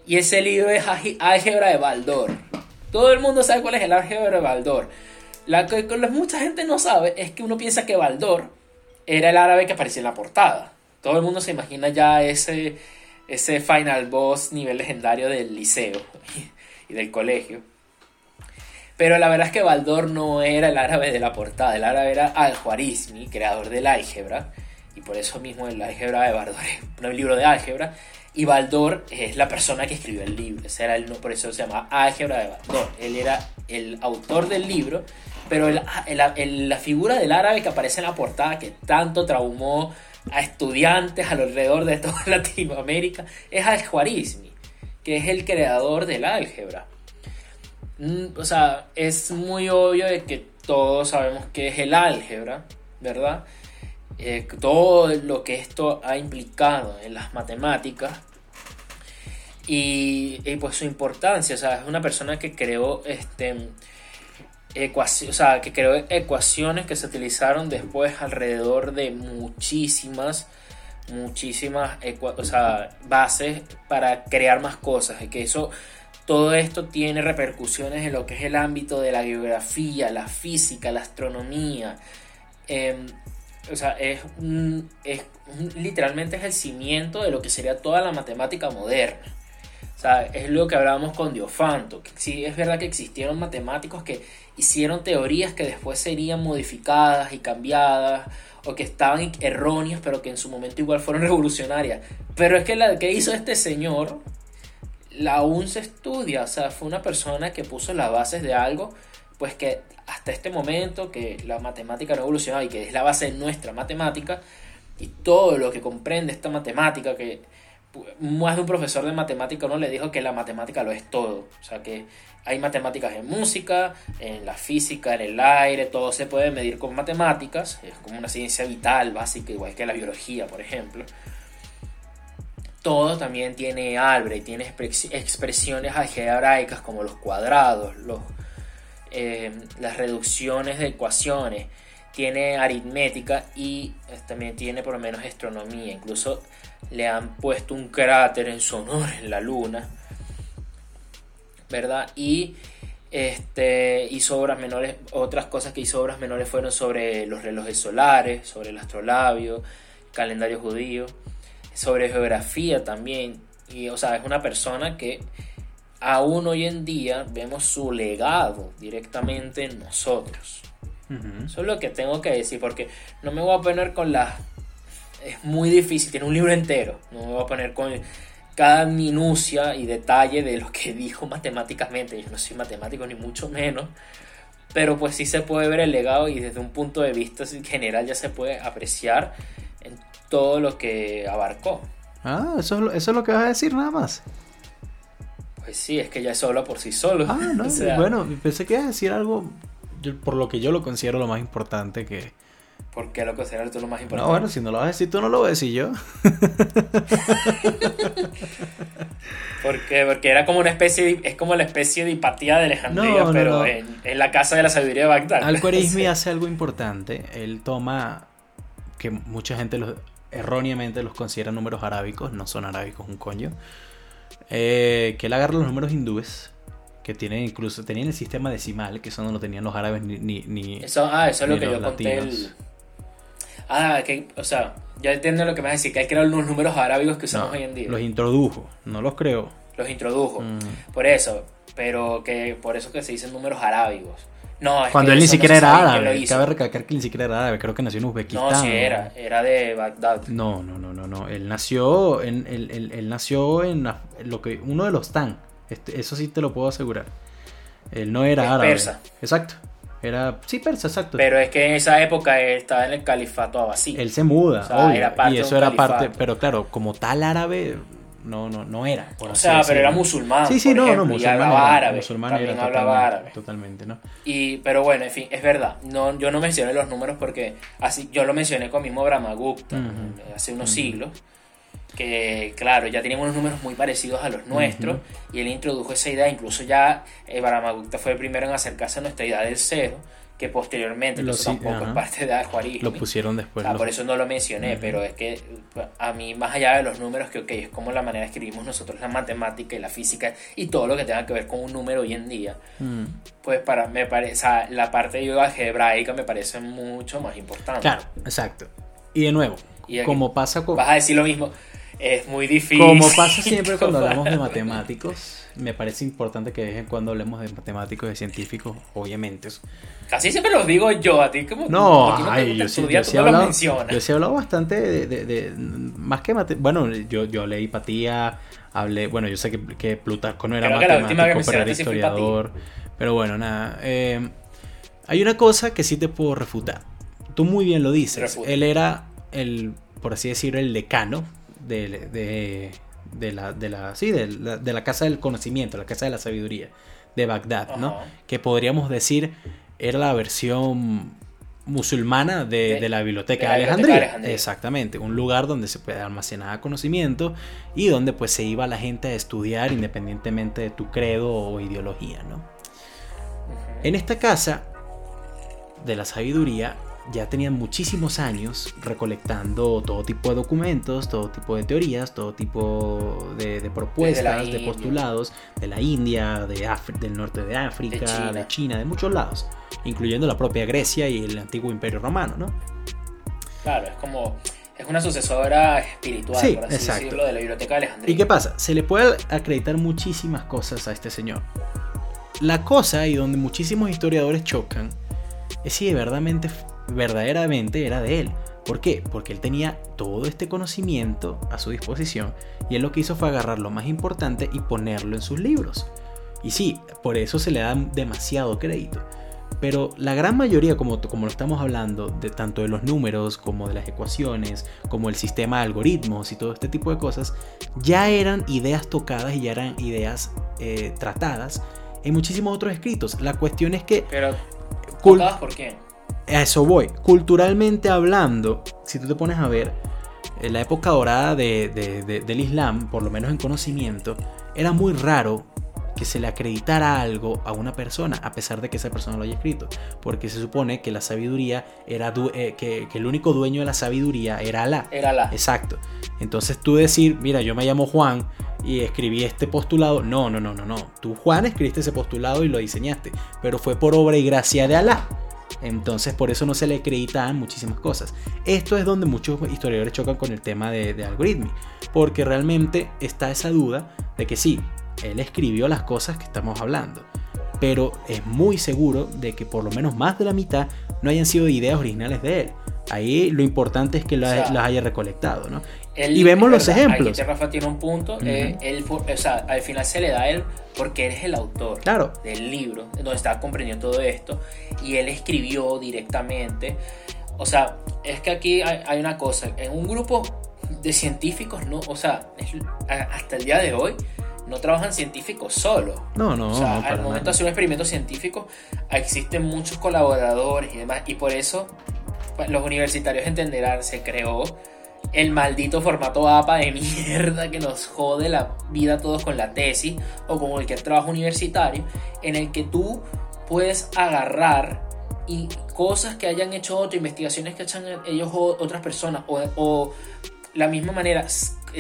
Y ese libro es Álgebra de Baldor. Todo el mundo sabe cuál es el álgebra de Baldor. La que que mucha gente no sabe es que uno piensa que Baldor era el árabe que aparecía en la portada. Todo el mundo se imagina ya ese, ese final boss nivel legendario del liceo y del colegio. Pero la verdad es que Baldor no era el árabe de la portada, el árabe era Al-Khwarizmi, creador del álgebra, y por eso mismo el álgebra de Baldor es un libro de álgebra, y Baldor es la persona que escribió el libro, ese era el, por eso se llama álgebra de Baldor, él era el autor del libro, pero el- el- la figura del árabe que aparece en la portada, que tanto traumó a estudiantes alrededor de toda Latinoamérica, es Al-Khwarizmi, que es el creador del álgebra. Mm, O sea, es muy obvio de que todos sabemos que es el álgebra, ¿verdad? Eh, todo lo que esto ha implicado en las matemáticas y, y, pues su importancia, o sea, es una persona que creó este ecuaci- o sea, que creó ecuaciones que se utilizaron después alrededor de muchísimas muchísimas o sea, bases para crear más cosas y que eso todo esto tiene repercusiones en lo que es el ámbito de la geografía, la física, la astronomía. Em, o sea, es, un- es literalmente es el cimiento de lo que sería toda la matemática moderna. O sea, es lo que hablábamos con Diofanto. Sí, es verdad que existieron matemáticos que hicieron teorías que después serían modificadas y cambiadas o que estaban erróneas, pero que en su momento igual fueron revolucionarias. Pero es que la que hizo este señor, la aún se estudia. O sea, fue una persona que puso las bases de algo, pues que hasta este momento, que la matemática no ha y que es la base de nuestra matemática, y todo lo que comprende esta matemática, que más de un profesor de matemática no le dijo que la matemática lo es todo. O sea que hay matemáticas en música, en la física, en el aire, todo se puede medir con matemáticas. Es como una ciencia vital básica, igual que la biología, por ejemplo. Todo también tiene álgebra tiene expres- expresiones algebraicas como los cuadrados, los, eh, las reducciones de ecuaciones, tiene aritmética y eh, también tiene por lo menos astronomía. Incluso le han puesto un cráter en su honor en la luna. ¿verdad? Y este, hizo obras menores, otras cosas que hizo obras menores fueron sobre los relojes solares, sobre el astrolabio, calendario judío, sobre geografía también. Y, o sea, es una persona que aún hoy en día vemos su legado directamente en nosotros. Eso es lo que tengo que decir, porque no me voy a poner con las... Es muy difícil, tiene un libro entero, no me voy a poner con cada minucia y detalle de lo que dijo matemáticamente. Yo no soy matemático ni mucho menos, pero pues sí se puede ver el legado y desde un punto de vista general ya se puede apreciar en todo lo que abarcó. Ah, eso, eso es lo que vas a decir nada más. Pues sí, es que ya es habla por sí solo. Ah, no, bueno, pensé que ibas a decir algo por lo que yo lo considero lo más importante que... ¿Por qué lo consideras tú lo más importante? No, bueno, si no lo vas a decir tú, no lo voy a decir yo. ¿Por qué? Porque era como una especie de, es como la especie de hipatía de Alejandría, pero En, la casa de la sabiduría de Bagdad. Al-Khwarizmi hace algo importante. Él toma que mucha gente los, erróneamente los considera números arábicos, no son arábicos un coño. Eh, que él agarra los números hindúes, que tienen incluso tenían el sistema decimal, que eso no lo tenían los árabes ni. ni, eso, ah, eso es lo que yo conté. Ah, que, o sea, ya entiendo lo que me vas a decir, que él creó los números arábicos que usamos hoy en día. Los introdujo, no los creó. Los introdujo, mm. por eso, pero que por eso que se dicen números arábigos. No, Cuando él ni siquiera era árabe. Cabe recalcar que él ni siquiera era árabe. Creo que nació en Uzbekistán. No, sí era. Era de Bagdad. No, no, no, no. no. Él nació en, él, él, nació en lo que uno de los Tan. Este, eso sí te lo puedo asegurar. Él no era árabe. Persa. Exacto. Era, sí, persa, exacto. Pero es que en esa época estaba en el califato abasí. Él se muda, y eso era parte, pero claro, como tal árabe, no, no, no era. o sea, pero era musulmán. Sí, sí, no, no, musulmán. hablaba árabe. Musulmán también era hablaba totalmente, árabe. Totalmente, ¿no? Y, pero bueno, en fin, es verdad. No, yo no mencioné los números porque así yo lo mencioné con mismo Brahmagupta hace unos siglos. Que claro, ya teníamos unos números muy parecidos a los nuestros. Y él introdujo esa idea. Incluso ya eh, Brahmagupta fue el primero en acercarse a nuestra idea del cero que posteriormente, lo, tampoco es parte de Ajuarismo. Lo pusieron después. Por eso no lo mencioné, pero es que a mí, más allá de los números, que ok, es como la manera que escribimos nosotros la matemática y la física y todo lo que tenga que ver con un número hoy en día, mm. pues para me parece, la parte de algebraica me parece mucho más importante. Claro, exacto. Y de nuevo, como pasa con... Vas a decir lo mismo, es muy difícil. Como pasa siempre cuando hablamos de matemáticos me parece importante que de vez en cuando hablemos de matemáticos y de científicos, obviamente. Casi siempre los digo yo, a ti como no, yo, sí, yo, sí he hablado, yo sí he hablado bastante de, más que bueno, yo, yo leí patía, hablé, bueno, yo sé que, que Plutarco no era matemático, pero era historiador, pero bueno, nada. Eh, hay una cosa que sí te puedo refutar. Tú muy bien lo dices. Él era el, por así decirlo, el decano de de la, de la, sí, de la, de la casa del conocimiento, la casa de la sabiduría de Bagdad, ¿no? Que podríamos decir era la versión musulmana de, la biblioteca de, Alejandría. Exactamente, un lugar donde se puede almacenar conocimiento y donde pues se iba la gente a estudiar independientemente de tu credo o ideología, ¿no? En esta casa de la sabiduría ya tenían muchísimos años recolectando todo tipo de documentos, todo tipo de teorías, todo tipo de, propuestas, de, postulados de la India, de del norte de África, de China. de muchos lados, incluyendo la propia Grecia y el antiguo Imperio Romano, ¿no? Claro, es como es una sucesora espiritual, por así decirlo, de la Biblioteca de Alejandría. ¿Y qué pasa? Se le puede acreditar muchísimas cosas a este señor. La cosa, y donde muchísimos historiadores chocan, es si de verdaderamente verdaderamente era de él. ¿Por qué? Porque él tenía todo este conocimiento a su disposición y él lo que hizo fue agarrar lo más importante y ponerlo en sus libros. Y sí, por eso se le da demasiado crédito. Pero la gran mayoría, como, como lo estamos hablando, de tanto de los números como de las ecuaciones, como el sistema de algoritmos y todo este tipo de cosas, ya eran ideas tocadas y ya eran ideas eh, tratadas en muchísimos otros escritos. La cuestión es que... Pero, ¿tocadas por qué? A eso voy. Culturalmente hablando, si tú te pones a ver, en la época dorada del Islam, por lo menos en conocimiento, era muy raro que se le acreditara algo a una persona a pesar de que esa persona lo haya escrito. Porque se supone que la sabiduría era eh, que, el único dueño de la sabiduría era Alá. Era Alá. Exacto. Entonces tú decir, mira, yo me llamo Juan y escribí este postulado. No, no, no, no, no. Tú, Juan, escribiste ese postulado y lo diseñaste. Pero fue por obra y gracia de Alá. Entonces por eso no se le acreditaban muchísimas cosas. Esto es donde muchos historiadores chocan con el tema de, de algoritmo. Porque realmente está esa duda de que sí, él escribió las cosas que estamos hablando. Pero es muy seguro de que por lo menos más de la mitad no hayan sido ideas originales de él. Ahí lo importante es que las, haya recolectado, ¿no? Y vemos los ejemplos. Ahí Rafa tiene un punto. Eh, él, o sea, al final se le da a él porque él es el autor claro. del libro donde está comprendiendo todo esto. Y él escribió directamente. O sea, es que aquí hay, hay una cosa. En un grupo de científicos, no, o sea, hasta el día de hoy no trabajan científicos solos. No, no. O sea, al momento de hacer un experimento científico existen muchos colaboradores y demás. Y por eso pues, los universitarios entenderán, se creó el maldito formato APA de mierda que nos jode la vida a todos con la tesis o con cualquier trabajo universitario, en el que tú puedes agarrar y cosas que hayan hecho otros, investigaciones que hayan ellos otras personas o, o la misma manera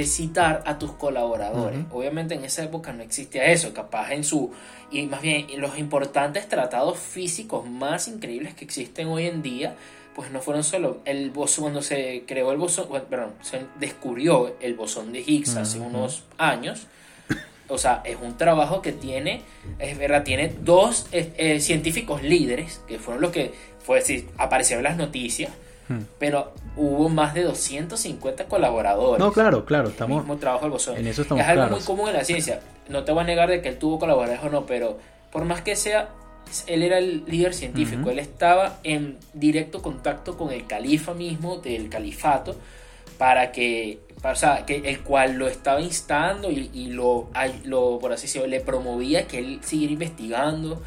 citar a tus colaboradores. Obviamente en esa época no existía eso, capaz en su... Y más bien los importantes tratados físicos más increíbles que existen hoy en día, pues no fueron solo el bosón, cuando se creó el bosón, perdón, se descubrió el bosón de Higgs hace unos años. O sea, es un trabajo que tiene, es verdad, tiene dos eh, eh, científicos líderes, que fueron los que, fue decir, aparecieron las noticias, Hmm. Pero hubo más de 250 colaboradores. No, claro, claro, estamos. mismo trabajo del bosón. En eso estamos Es algo muy común en la ciencia. No te voy a negar de que él tuvo colaboradores o no, pero por más que sea, él era el líder científico. Él estaba en directo contacto con el califa mismo del califato para que, o sea, que el cual lo estaba instando y, lo, lo, por así decirlo, le promovía que él siguiera investigando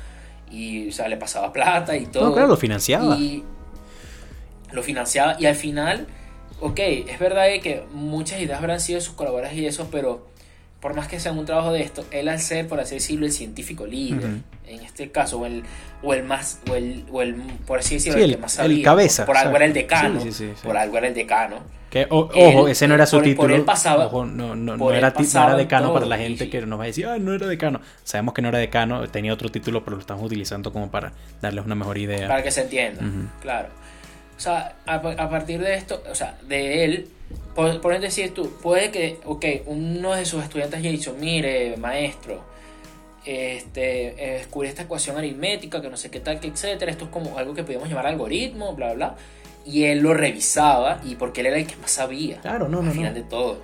y, o sea, le pasaba plata y todo. No, claro, lo financiaba. Y, lo financiaba y al final, ok, es verdad que muchas ideas habrán sido sus colaboradores y eso, pero por más que sea un trabajo de esto, él al ser, por así decirlo, el científico líder, en este caso, o el, o el más, o el, o el por así decirlo, el, que más sabía, el cabeza, por, algo era el decano, por algo era el decano. Que, ojo, ese no era su título. Por él pasaba, ojo, no, no, no, era, no, era, decano para la gente que nos va a decir, ah, no era decano. Sabemos que no era decano, tenía otro título, pero lo estamos utilizando como para darles una mejor idea. Para que se entienda, claro. O sea, a, partir de esto, o sea, de él, por, por decir tú, puede que, ok, uno de sus estudiantes haya dicho, mire, maestro, este, eh, descubrí esta ecuación aritmética, que no sé qué tal, que etcétera, esto es como algo que podemos llamar algoritmo, bla, bla, y él lo revisaba, y porque él era el que más sabía, claro, no, al final de todo.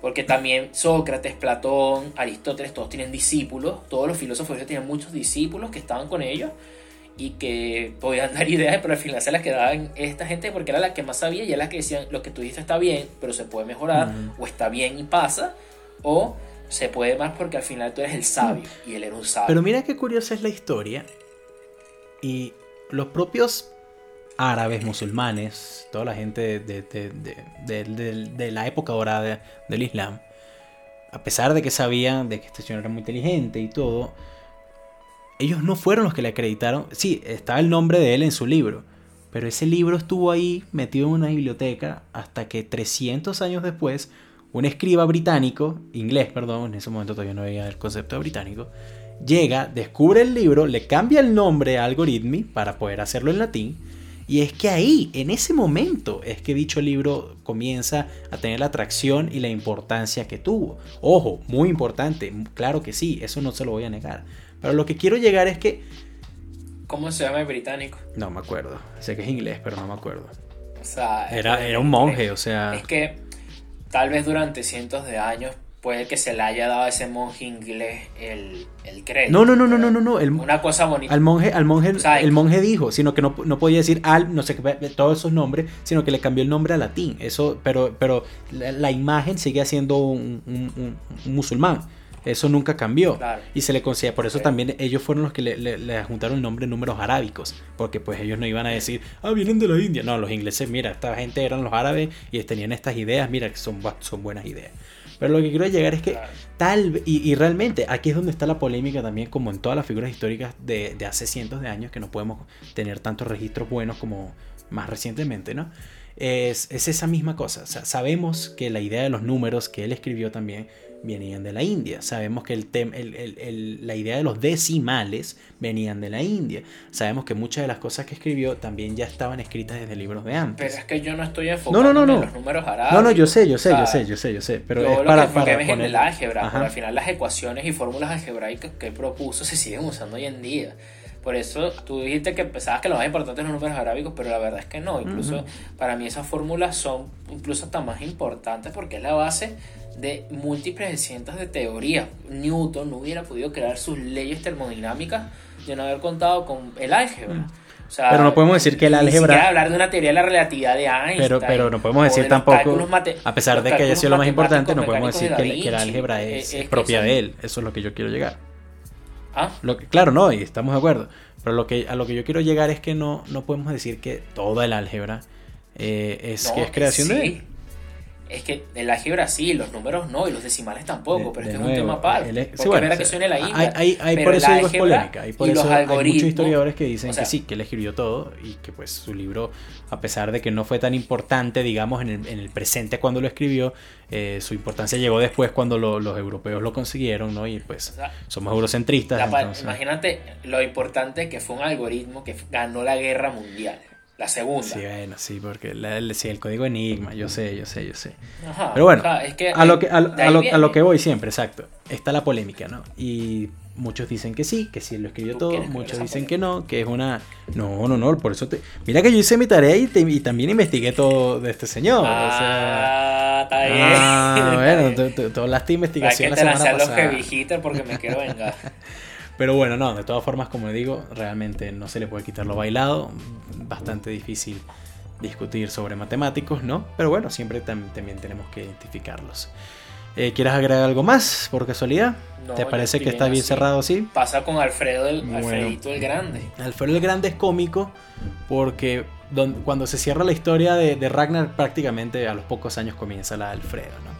Porque también Sócrates, Platón, Aristóteles, todos tienen discípulos, todos los filósofos tienen muchos discípulos que estaban con ellos, y que podían dar ideas, pero al final se las quedaban esta gente porque era la que más sabía y era la que decían lo que tú dices está bien, pero se puede mejorar, o está bien y pasa, o se puede más porque al final tú eres el sabio y él era un sabio. Pero mira qué curiosa es la historia y los propios árabes, musulmanes, toda la gente de, de la época dorada del Islam, a pesar de que sabían de que este señor era muy inteligente y todo, ellos no fueron los que le acreditaron. Sí, estaba el nombre de él en su libro, pero ese libro estuvo ahí metido en una biblioteca hasta que 300 años después, un escriba británico, inglés, perdón, en ese momento todavía no había el concepto británico, llega, descubre el libro, le cambia el nombre a Algoritmi para poder hacerlo en latín. Y es que ahí, en ese momento, es que dicho libro comienza a tener la atracción y la importancia que tuvo. Ojo, muy importante, claro que sí, eso no se lo voy a negar. Pero lo que quiero llegar es que... ¿Cómo se llama el británico? No me acuerdo. Sé que es inglés, pero no me acuerdo. O sea... Era, era un monje, o sea... Es que tal vez durante cientos de años puede que se le haya dado a ese monje inglés el, el crédito. No, no, no, no, no, no, no. Una cosa bonita. Al monje, al monje, el monje dijo, sino que no, no, podía decir al, no sé qué, todos esos nombres, sino que le cambió el nombre a latín. Eso, pero, pero la, imagen sigue siendo un, un, un musulmán. Eso nunca cambió. Y se le considera, por eso también ellos fueron los que le, le, juntaron el nombre números arábicos, porque pues ellos no iban a decir, ah, vienen de la India. No, los ingleses, mira, esta gente eran los árabes y tenían estas ideas, mira, que son, son buenas ideas. Pero lo que quiero llegar es que tal, y, y, realmente aquí es donde está la polémica también, como en todas las figuras históricas de, de hace cientos de años, que no podemos tener tantos registros buenos como más recientemente, ¿no? Es, es, esa misma cosa. O sea, sabemos que la idea de los números que él escribió también venían de la India. Sabemos que el, el, el, la idea de los decimales venían de la India. Sabemos que muchas de las cosas que escribió también ya estaban escritas desde libros de antes. Pero es que yo no estoy enfocado en los números árabes. No, no, yo sé, yo sé, yo sé, yo sé, yo sé. Pero es para, que, para poner... el álgebra, al final las ecuaciones y fórmulas algebraicas que él propuso se siguen usando hoy en día. Por eso tú dijiste que pensabas que lo más importante son los números arábicos, pero la verdad es que no. Incluso para mí esas fórmulas son incluso hasta más importantes porque es la base de múltiples cientos de teorías. Newton no hubiera podido crear sus leyes termodinámicas de no haber contado con el álgebra. pero no podemos decir que el álgebra. hablar de una teoría de la relatividad de Einstein. Pero, pero no podemos decir tampoco. A pesar de que haya sido lo más importante, no podemos decir que, el álgebra es, propia de él. Eso es lo que yo quiero llegar. ¿Ah? Lo que, claro, no, y estamos de acuerdo. Pero lo que, a lo que yo quiero llegar es que no, no podemos decir que toda el álgebra eh, es, que es creación de él. Es que el álgebra sí, los números no, y los decimales tampoco, pero es que es un tema aparte. sí, bueno, que suene la India, hay, hay, por eso digo es polémica. Hay, por eso hay muchos historiadores que dicen que sí, que él escribió todo y que pues su libro, a pesar de que no fue tan importante, digamos, en el, en el presente cuando lo escribió, eh, su importancia llegó después cuando los europeos lo consiguieron, ¿no? Y pues somos eurocentristas. Imagínate lo importante que fue un algoritmo que ganó la guerra mundial. La segunda. Sí, bueno, sí, porque el código Enigma, yo sé, yo sé, yo sé. Pero bueno, a, lo que, a, lo, que voy siempre, exacto. Está la polémica, ¿no? Y muchos dicen que sí, que sí lo escribió todo, muchos dicen que no, que es una... No, no, no, por eso te... Mira que yo hice mi tarea y, también investigué todo de este señor. Ah, está bien. Ah, bueno, todas las investigaciones la semana pasada. los porque me quiero vengar. Pero bueno, no, de todas formas, como digo, realmente no se le puede quitar lo bailado. Bastante difícil discutir sobre matemáticos, ¿no? Pero bueno, siempre también tenemos que identificarlos. Eh, ¿Quieres agregar algo más, por casualidad? ¿Te parece que está bien cerrado así? Pasa con Alfredo el, Alfredito el Grande. Alfredo el Grande es cómico porque cuando se cierra la historia de, de, Ragnar, prácticamente a los pocos años comienza la de Alfredo, ¿no?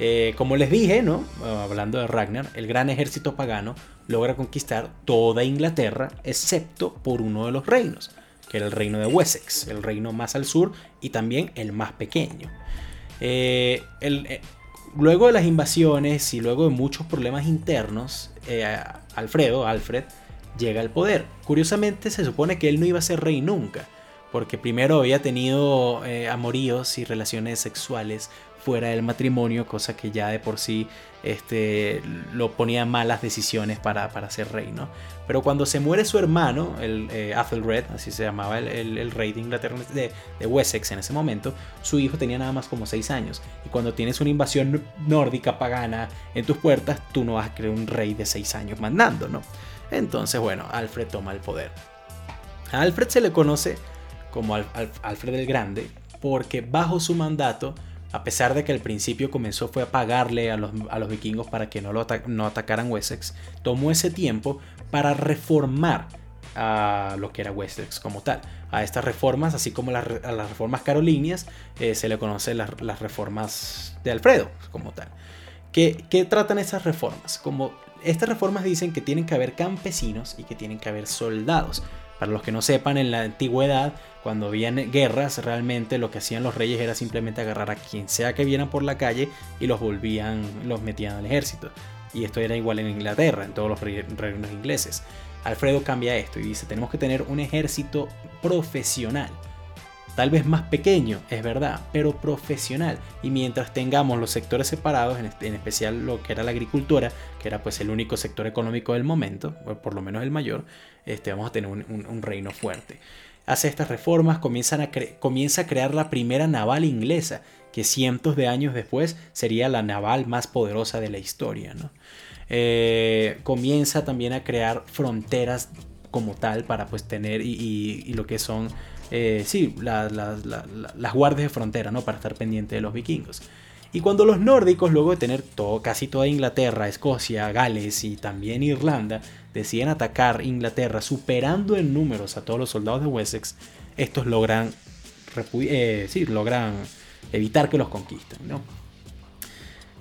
Eh, como les dije, ¿no? hablando de Ragnar, el gran ejército pagano logra conquistar toda Inglaterra excepto por uno de los reinos, que era el reino de Wessex, el reino más al sur y también el más pequeño. Eh, eh, luego de las invasiones y luego de muchos problemas internos, Alfredo, Alfred, llega al poder. Curiosamente se supone que él no iba a ser rey nunca, porque primero había tenido amoríos y relaciones sexuales fuera del matrimonio, cosa que ya de por sí este, lo ponía malas decisiones para, para, ser rey, ¿no? Pero cuando se muere su hermano, el eh, Athelred, así se llamaba el, rey de Inglaterra, de, Wessex en ese momento, su hijo tenía nada más como 6 años. Y cuando tienes una invasión nórdica pagana en tus puertas, tú no vas a creer un rey de 6 años mandando, ¿no? Entonces, bueno, Alfred toma el poder. A Alfred se le conoce como Alfred el Grande porque bajo su mandato a pesar de que al principio comenzó fue a pagarle a los, vikingos para que no, atacaran Wessex, tomó ese tiempo para reformar a lo que era Wessex como tal. A estas reformas, así como a las reformas carolinias, eh, se le conoce las, reformas de Alfredo como tal. ¿Qué, ¿Qué tratan esas reformas? Como estas reformas dicen que tienen que haber campesinos y que tienen que haber soldados. Para los que no sepan, en la antigüedad, cuando habían guerras, realmente lo que hacían los reyes era simplemente agarrar a quien sea que vieran por la calle y los volvían, los metían al ejército. Y esto era igual en Inglaterra, en todos los reinos ingleses. Alfredo cambia esto y dice, tenemos que tener un ejército profesional. Tal vez más pequeño, es verdad, pero profesional. Y mientras tengamos los sectores separados, en, especial lo que era la agricultura, que era pues el único sector económico del momento, o por lo menos el mayor, este, vamos a tener un, reino fuerte. Hace estas reformas, comienza a crear la primera naval inglesa, que cientos de años después sería la naval más poderosa de la historia. Eh, comienza también a crear fronteras como tal para pues tener y lo que son eh, sí, las guardias de frontera, ¿no? Para estar pendiente de los vikingos. Y cuando los nórdicos, luego de tener casi toda Inglaterra, Escocia, Gales y también Irlanda, deciden atacar Inglaterra, superando en números a todos los soldados de Wessex, estos logran, eh, sí, logran evitar que los conquisten. ¿no?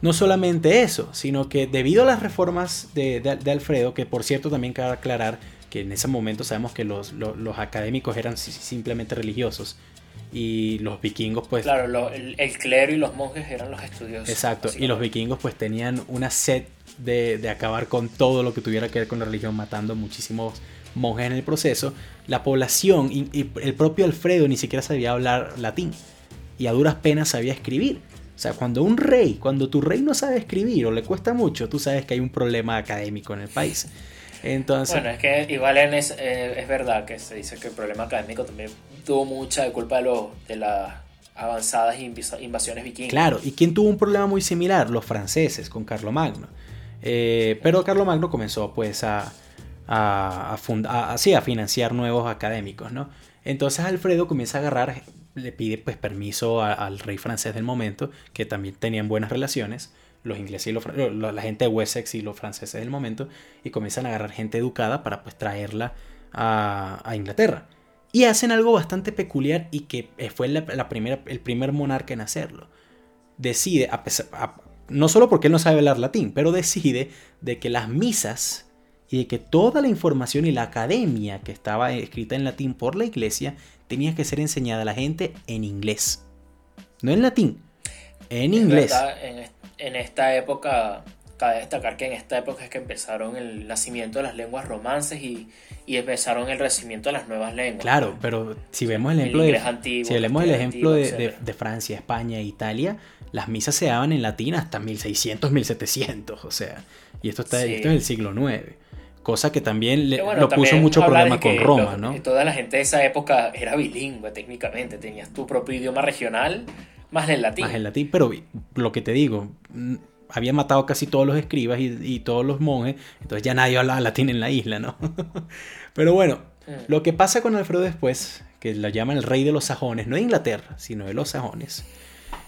no solamente eso, sino que debido a las reformas de, de, Alfredo, que por cierto también cabe aclarar que en ese momento sabemos que los, los, académicos eran simplemente religiosos y los vikingos pues... Claro, el, clero y los monjes eran los estudiosos. Exacto, y los vikingos pues tenían una sed de, de, acabar con todo lo que tuviera que ver con la religión, matando muchísimos monjes en el proceso. La población y el propio Alfredo ni siquiera sabía hablar latín y a duras penas sabía escribir. O sea, cuando un rey, cuando tu rey no sabe escribir o le cuesta mucho, tú sabes que hay un problema académico en el país. Entonces, bueno, es que igual en es, eh, es verdad que se dice que el problema académico también tuvo mucha de culpa de, lo, de las avanzadas invasiones vikingas. Claro, ¿y quién tuvo un problema muy similar? Los franceses con Carlomagno. Eh, pero Carlomagno comenzó pues a, a, a, a financiar nuevos académicos, ¿no? Entonces Alfredo comienza a agarrar le pide pues permiso al rey francés del momento, que también tenían buenas relaciones, los ingleses y los, la gente de Wessex y los franceses del momento, y comienzan a agarrar gente educada para pues traerla a, Inglaterra. Y hacen algo bastante peculiar y que eh, fue la, primera, el primer monarca en hacerlo. Decide, no solo porque él no sabe hablar latín, pero decide de que las misas y de que toda la información y la academia que estaba escrita en latín por la iglesia tenía que ser enseñada a la gente en inglés. No en latín, en inglés. en, esta época, cabe destacar que en esta época es que empezaron el nacimiento de las lenguas romances y, empezaron el recibimiento de las nuevas lenguas. Claro, pero si vemos el ejemplo, de, si vemos el ejemplo de, Francia, España e Italia, las misas se daban en latín hasta 1600, 1700, o sea, y esto, está, esto es el siglo IX cosa que también le, lo puso mucho problema con Roma, ¿no? Toda la gente de esa época era bilingüe técnicamente, tenías tu propio idioma regional más el latín. Más el latín, pero lo que te digo, había matado casi todos los escribas y, todos los monjes, entonces ya nadie hablaba latín en la isla, ¿no? pero bueno, mm. lo que pasa con Alfredo después, que lo llaman el rey de los sajones, no de Inglaterra, sino de los sajones,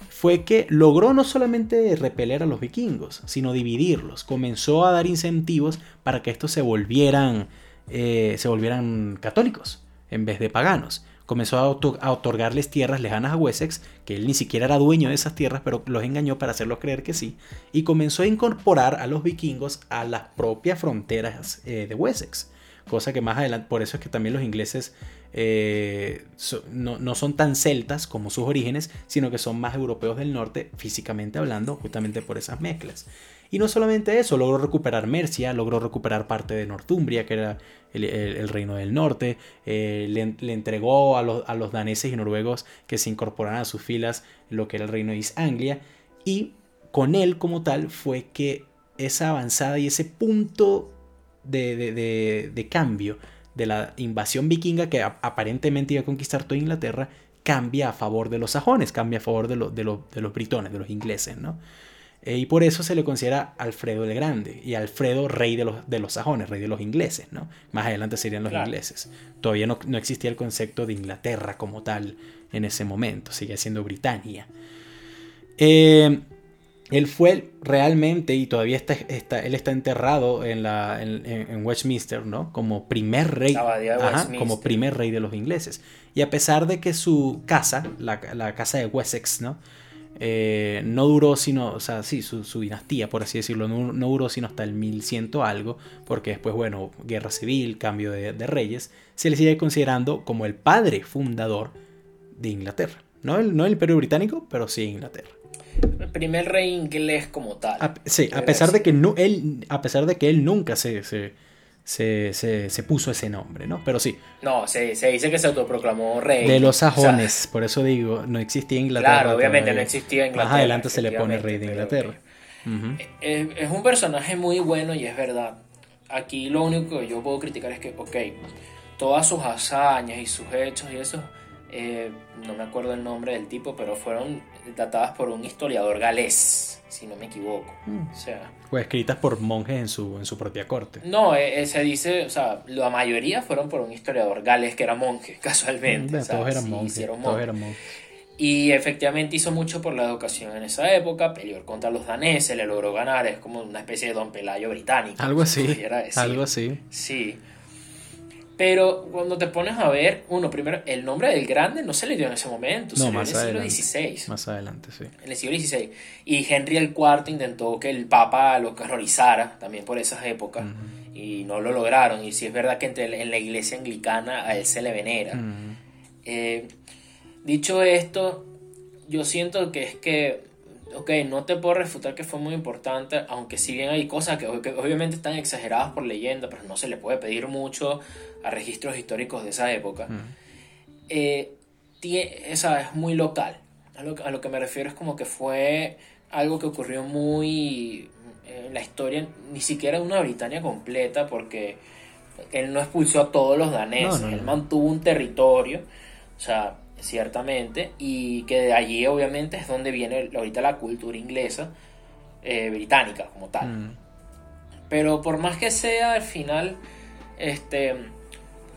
fue que logró no solamente repeler a los vikingos, sino dividirlos. Comenzó a dar incentivos para que estos se volvieran, eh, se volvieran católicos en vez de paganos. Comenzó a, otorgarles tierras lejanas a Wessex, que él ni siquiera era dueño de esas tierras, pero los engañó para hacerlos creer que sí. Y comenzó a incorporar a los vikingos a las propias fronteras eh, de Wessex. Cosa que más adelante, por eso es que también los ingleses eh, no, son tan celtas como sus orígenes, sino que son más europeos del norte, físicamente hablando, justamente por esas mezclas. Y no solamente eso, logró recuperar Mercia, logró recuperar parte de Northumbria, que era el, reino del norte, eh, le, entregó a los, daneses y noruegos que se incorporaran a sus filas lo que era el reino de East Anglia, y con él como tal fue que esa avanzada y ese punto de, cambio de la invasión vikinga que aparentemente iba a conquistar toda Inglaterra, cambia a favor de los sajones, cambia a favor de, de, los britones, de los ingleses, ¿no? Eh, y por eso se le considera Alfredo el Grande y Alfredo rey de los, de los sajones, rey de los ingleses, ¿no? Más adelante serían los ingleses. Todavía no, no, existía el concepto de Inglaterra como tal en ese momento, sigue siendo Britania. Eh, él fue realmente, y todavía está, está él está enterrado en, la, en, Westminster, ¿no? Como primer rey. como primer rey de los ingleses. Y a pesar de que su casa, la, casa de Wessex, ¿no? Eh, no duró sino, o sea, sí, su, dinastía, por así decirlo, no, duró sino hasta el 1100 algo, porque después, bueno, guerra civil, cambio de, de reyes, se le sigue considerando como el padre fundador de Inglaterra. No el, no el imperio británico, pero sí Inglaterra el primer rey inglés como tal. sí, a pesar, de que no, él, a pesar de que él nunca se, se, se, puso ese nombre, ¿no? Pero sí. No, se, dice que se autoproclamó rey. De los sajones, por eso digo, no existía Inglaterra. Claro, obviamente no existía Inglaterra. Más adelante se le pone rey de Inglaterra. es, un personaje muy bueno y es verdad. Aquí lo único que yo puedo criticar es que, ok, todas sus hazañas y sus hechos y eso eh, no me acuerdo el nombre del tipo, pero fueron datadas por un historiador galés, si no me equivoco. Mm. O sea, pues escritas por monjes en su, en su propia corte. No, eh, eh, se dice, o sea, la mayoría fueron por un historiador galés que era monje, casualmente. Mm, todos, eran monjes, todos eran monjes. Y efectivamente hizo mucho por la educación en esa época, peleó contra los daneses, le logró ganar, es como una especie de don Pelayo británico. Algo así, algo así. Sí. Pero cuando te pones a ver, uno, primero, el nombre del grande no se le dio en ese momento, No, se le dio en el siglo adelante. XVI. Más adelante, sí. En el siglo XVI. Y Henry el IV intentó que el Papa lo canonizara también por esas épocas. Y no lo lograron. Y sí es verdad que entre- en la iglesia anglicana a él se le venera. Eh, dicho esto, yo siento que es que, ok, no te puedo refutar que fue muy importante, aunque si bien hay cosas que, que obviamente están exageradas por leyenda, pero no se le puede pedir mucho a registros históricos de esa época. Eh, esa es muy local. A lo, a lo que me refiero es como que fue algo que ocurrió muy eh, en la historia, ni siquiera una Britania completa, porque él no expulsó a todos los daneses, No, no, él mantuvo un territorio, o sea, ciertamente, y que de allí obviamente es donde viene ahorita la cultura inglesa, eh, británica como tal. Mm. Pero por más que sea, al final, este,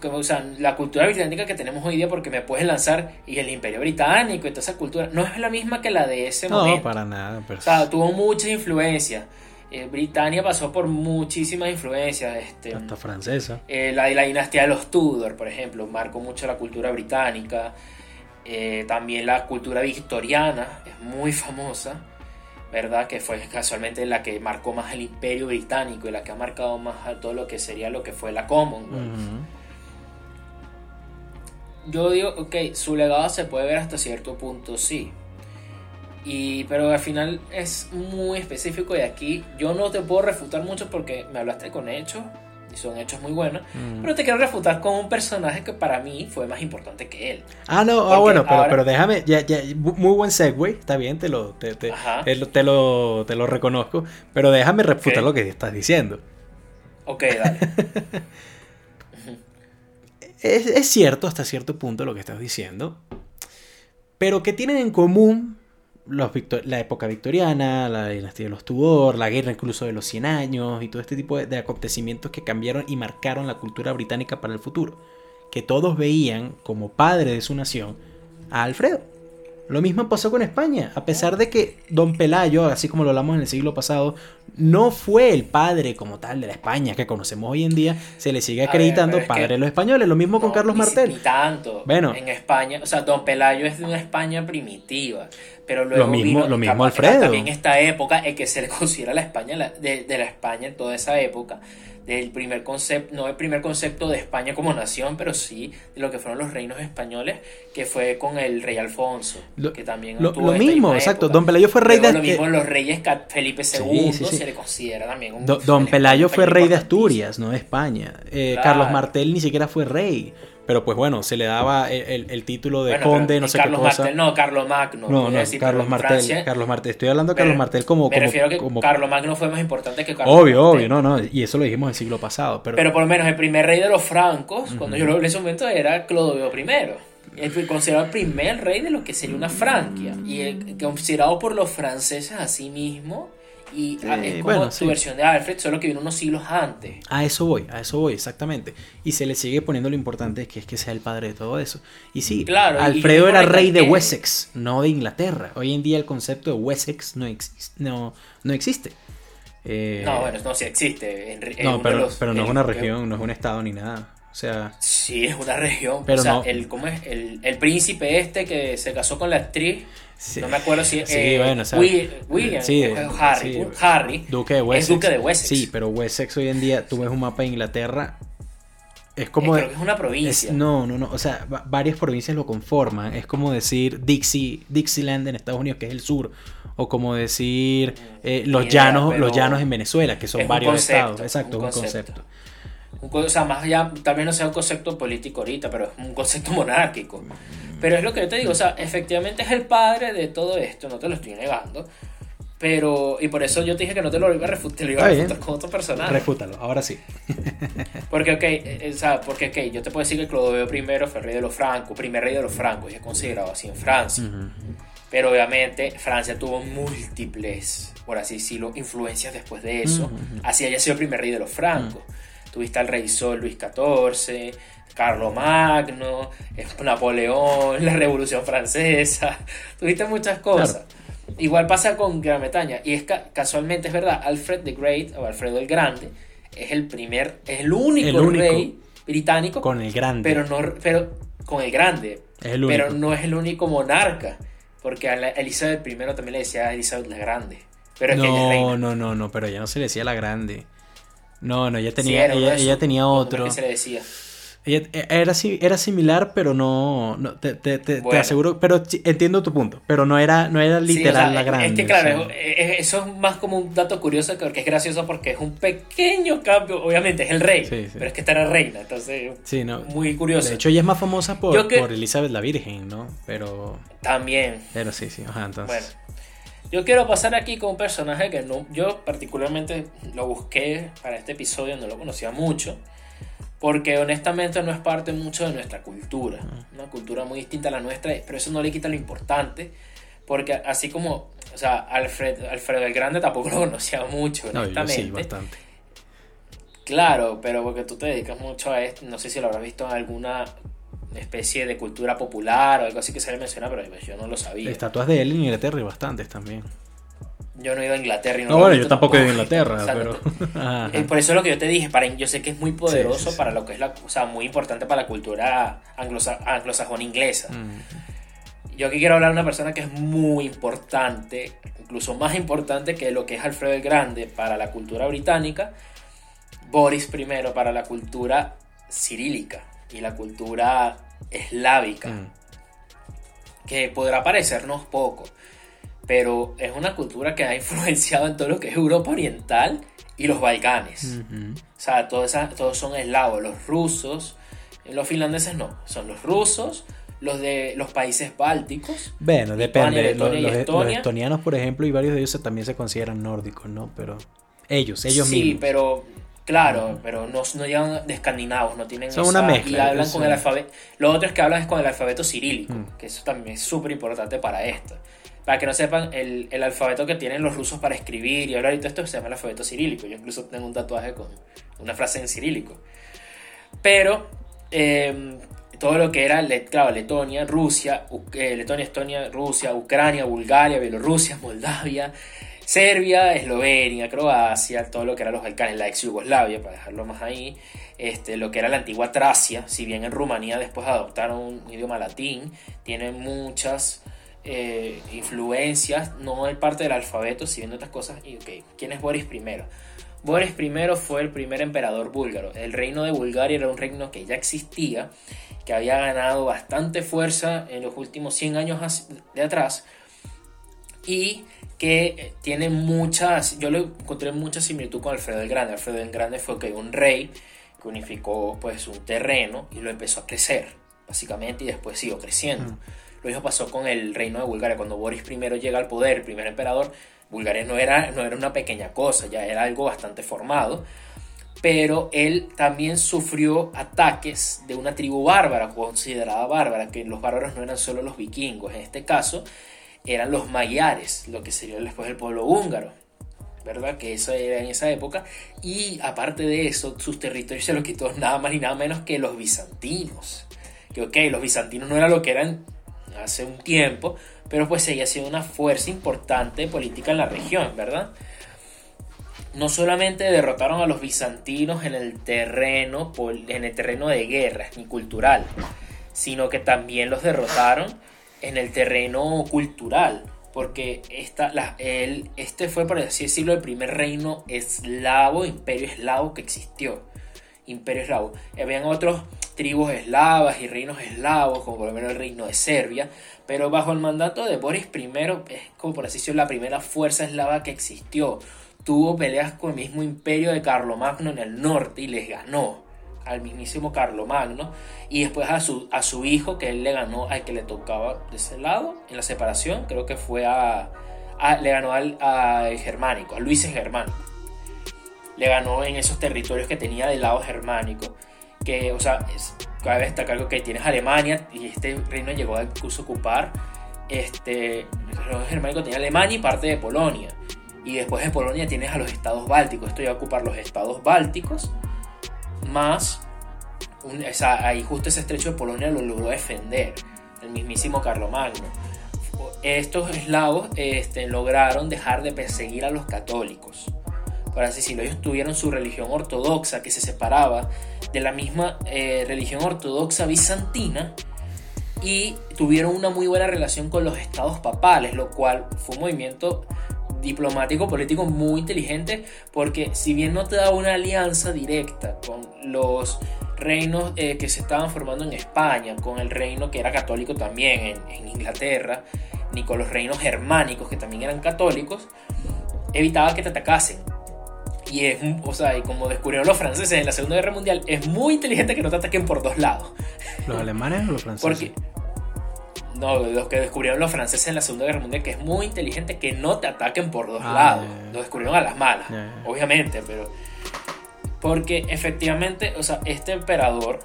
como, o sea, la cultura británica que tenemos hoy día, porque me puedes lanzar, y el imperio británico y toda esa cultura, no es la misma que la de ese No, momento. para nada. Pero... O sea, tuvo muchas influencias. Eh, Britannia pasó por muchísimas influencias. Este, Hasta francesa. eh, la, la dinastía de los Tudor, por ejemplo, marcó mucho la cultura británica. Eh, también la cultura victoriana es muy famosa, ¿verdad? Que fue casualmente la que marcó más el imperio británico y la que ha marcado más a todo lo que sería lo que fue la Commonwealth. Yo digo, ok, su legado se puede ver hasta cierto punto, sí. Y, pero al final es muy específico y aquí yo no te puedo refutar mucho porque me hablaste con hechos y son hechos muy buenos. Mm. Pero te quiero refutar con un personaje que para mí fue más importante que él. Ah, no, ah, bueno, pero, ahora- pero déjame, ya, ya, bu- muy buen segue, está bien, te lo, te, te, lo, te lo, te lo reconozco, pero déjame refutar lo que estás diciendo. Ok, dale. Es, es cierto hasta cierto punto lo que estás diciendo, pero ¿qué tienen en común la época victoriana, la dinastía de los Tudor, la guerra incluso de los 100 años y todo este tipo de acontecimientos que cambiaron y marcaron la cultura británica para el futuro? Que todos veían como padre de su nación a Alfredo. Lo mismo pasó con España, a pesar de que Don Pelayo, así como lo hablamos en el siglo pasado, no fue el padre como tal de la España que conocemos hoy en día, se le sigue ver, acreditando es padre que- de los españoles, lo mismo con Carlos ni Martel. Ni tanto. Bueno. En España, o sea, Don Pelayo es de una España primitiva. Pero luego Lo mismo- vino lo mismo Alfredo. También esta época, el que se le considera la España, de, de la España en toda esa época, del primer concepto, no el primer concepto de España como nación, pero sí de lo que fueron los reinos españoles, que fue con el rey Alfonso, Lo- que también lo- tuvo lo esta mismo, exacto. época. Don Pelayo fue rey Luego de- Lo mismo los reyes Felipe II sí, sí. se le considera también un. Do- Don el Pelayo fue rey de. Asturias, no de España. Eh, Claro. Carlos Martel ni siquiera fue rey, pero pues bueno, se le daba el, el- el título de Bueno, conde, no sé Carlos qué cosa. Martel, no, Carlos Magno. no, no, decir, Carlos Martel, Francia- Carlos Martel. Estoy hablando de Carlos Me- Martel como, Me como, refiero a que como- Carlos Magno fue más importante que Carlos obvio, Martel. obvio, no, no, y eso lo dijimos el siglo pasado, pero, Pero por lo menos el primer rey de los francos, cuando yo lo hablé en ese momento, era Clodoveo I. Fue considerado el primer rey de lo que sería una Francia. Y el- considerado por los franceses a sí mismo. Y ah, es como bueno, su sí. versión de Alfred, solo que vino unos siglos antes. a eso voy, a eso voy, exactamente. Y se le sigue poniendo lo importante que es que sea el padre de todo eso. Y sí, Claro, Alfredo y era rey de Wessex, no de Inglaterra. Hoy en día el concepto de Wessex no, exis- no, no existe. Eh, No, bueno, no, sí existe. en- en no, uno de pero, los- pero no es una región, no es un estado ni nada. O sea, Sí, es una región. Pero o sea, no. el, ¿cómo es? El, el príncipe este que se casó con la actriz. Sí. No me acuerdo si Sí, eh, bueno, o sea, William, sí, eh, Harry, sí. Harry Duque de Wessex. es duque de Wessex. Sí, pero Wessex hoy en día, tú ves un mapa de Inglaterra, es como... Eh, creo que es una provincia. es- no, no, no, o sea, va- varias provincias lo conforman. Es como decir Dixie, Dixieland en Estados Unidos, que es el sur. O como decir eh, los idea, llanos, los llanos en Venezuela, que son es varios concepto, estados. Exacto, un un concepto. Un o sea, más allá, tal vez no sea un concepto político ahorita, pero es un concepto monárquico. Pero es lo que yo te digo, o sea, efectivamente es el padre de todo esto, no te lo estoy negando. Pero, y por eso yo te dije que no te lo iba a refutar, te lo iba a refutar con otro personaje. Refútalo, ahora sí. Porque, ok, eh, o sea, porque, ok, yo te puedo decir que Clodoveo I fue rey de los francos, primer rey de los francos, y es considerado así en Francia. Ujú. Pero obviamente Francia tuvo múltiples, por así decirlo, influencias después de eso. Así haya sido el primer rey de los francos. Tuviste al rey Sol Luis XIV, Carlos Magno, eh, Napoleón, la Revolución Francesa. Tuviste muchas cosas. Igual pasa con Gran Bretaña. Y es ca- casualmente es verdad, Alfred the Great o Alfredo el Grande es el primer, es el único, El único. rey británico. Con el grande. Pero no, pero con el grande. Es el único. Pero no es el único monarca. Porque a Elizabeth I también le decía a Elizabeth la Grande. Pero es que ella es no, reina. no, no, no, pero ella no se le decía la grande. No, no, ella Sí, tenía, uno ella, ella tenía ¿cómo es otro. que se le decía? Ella- e, era, era similar, pero no. no, te, te- te- te Bueno. aseguro, pero sí, entiendo tu punto. Pero no era, no era Sí, o literal sea, la grande. Es que claro, o sea. eso es más como un dato curioso que, es gracioso porque es un pequeño cambio. Obviamente es el rey, Sí, sí. pero es que esta era reina, entonces Sí, no. muy curioso. De hecho, ella es más famosa por, que- por Elizabeth la Virgen, ¿no? Pero. También. Pero sí, sí. Ajá, entonces. Bueno, yo quiero pasar aquí con un personaje que no, yo particularmente lo busqué para este episodio, no lo conocía mucho, porque honestamente no es parte mucho de nuestra cultura, una cultura muy distinta a la nuestra, pero eso no le quita lo importante, porque así como, o sea, Alfred, Alfredo el Grande tampoco lo conocía mucho, no, yo honestamente. sí, bastante. Claro, pero porque tú te dedicas mucho a esto, no sé si lo habrás visto en alguna especie de cultura popular o algo así que se le menciona, pero pues yo no lo sabía. Estatuas de él en Inglaterra y bastantes también. Yo no he ido a Inglaterra y no, No, bueno, yo tampoco he ido a. Inglaterra, O sea, pero. no-. Eh, por eso es lo que yo te dije, para, yo sé que es muy poderoso Sí, sí, sí. para lo que es la, o sea, muy importante para la cultura anglosa- anglosajona inglesa. Mm. Yo aquí quiero hablar de una persona que es muy importante, incluso más importante que lo que es Alfredo el Grande para la cultura británica, Boris I para la cultura cirílica y la cultura eslávica, Mm. que podrá parecernos poco, pero es una cultura que ha influenciado en todo lo que es Europa Oriental y los Balcanes. Ujú. O sea, esas- todos son eslavos, los rusos, los finlandeses no, son los rusos, los de los países bálticos. Bueno, depende. Los, Letonia los- los Estonia. estonianos, por ejemplo, y varios de ellos también se consideran nórdicos, ¿no? Pero ellos, ellos sí, mismos. pero claro, pero no, no llegan de escandinavos, no tienen Son una mezcla, y hablan con el alfabeto. Lo otro es que hablan es con el alfabeto cirílico, Mm. que eso también es súper importante para esto. Para que no sepan, el, el alfabeto que tienen los rusos para escribir y hablar y todo esto se llama el alfabeto cirílico. Yo incluso tengo un tatuaje con una frase en cirílico. Pero eh, todo lo que era, claro, Letonia, Rusia, eh, Letonia, Estonia, Rusia, Ucrania, Bulgaria, Bielorrusia, Moldavia, Serbia, Eslovenia, Croacia, todo lo que eran los Balcanes, la ex Yugoslavia, para dejarlo más ahí, este, lo que era la antigua Tracia, si bien en Rumanía después adoptaron un idioma latín, tienen muchas eh, influencias, no es parte del alfabeto, si bien otras cosas. Y ok, ¿quién es Boris I? Boris I fue el primer emperador búlgaro. El reino de Bulgaria era un reino que ya existía, que había ganado bastante fuerza en los últimos 100 años de atrás y que eh, tiene muchas, yo lo encontré mucha similitud con Alfredo el Grande. Alfredo el Grande fue que un rey que unificó pues un terreno y lo empezó a crecer, básicamente, y después siguió creciendo. Mm. Lo mismo pasó con el reino de Bulgaria. Cuando Boris I llega al poder, el primer emperador, Bulgaria no era, no era una pequeña cosa, ya era algo bastante formado. Pero él también sufrió ataques de una tribu bárbara, considerada bárbara, que los bárbaros no eran solo los vikingos, en este caso eran los magiares, lo que sería después el pueblo húngaro, ¿verdad? Que eso era en esa época. Y aparte de eso, sus territorios se los quitó nada más ni nada menos que los bizantinos. Que ok, los bizantinos no eran lo que eran hace un tiempo, pero pues seguía siendo una fuerza importante política en la región, ¿verdad? No solamente derrotaron a los bizantinos en el terreno, en el terreno de guerra ni cultural, sino que también los derrotaron en el terreno cultural, porque esta, el- este fue, por así decirlo, el primer reino eslavo, imperio eslavo que existió. Imperio eslavo. Habían otros tribus eslavas y reinos eslavos, como por lo menos el reino de Serbia, pero bajo el mandato de Boris I, es como por así decirlo, la primera fuerza eslava que existió. Tuvo peleas con el mismo imperio de Carlomagno en el norte y les ganó al mismísimo Carlomagno y después a su, a su hijo que él le ganó al que le tocaba de ese lado en la separación creo que fue a, a- le ganó al, al germánico a Luis el germánico. Le ganó en esos territorios que tenía del lado germánico que o sea es, cabe destacar que tienes Alemania y este reino llegó a incluso ocupar este el germánico tenía Alemania y parte de Polonia. Y después de Polonia tienes a los estados bálticos esto iba a ocupar los estados bálticos más un- o sea, ahí justo ese estrecho de Polonia lo logró defender el mismísimo Carlomagno. Estos eslavos este, lograron dejar de perseguir a los católicos, por así decirlo, ellos tuvieron su religión ortodoxa que se separaba de la misma eh, religión ortodoxa bizantina y tuvieron una muy buena relación con los estados papales, lo cual fue un movimiento diplomático político muy inteligente porque si bien no te da una alianza directa con los reinos eh, que se estaban formando en España, con el reino que era católico también en, Inglaterra, ni con los reinos germánicos que también eran católicos, evitaba que te atacasen. Y es, o sea, y como descubrieron los franceses en la Segunda Guerra Mundial, es muy inteligente que no te ataquen por dos lados. ¿Los alemanes o los franceses? Porque, no, los que descubrieron los franceses en la Segunda Guerra Mundial, que es muy inteligente que no te ataquen por dos ah, lados. Lo descubrieron a las malas, obviamente, pero porque efectivamente, o sea, este emperador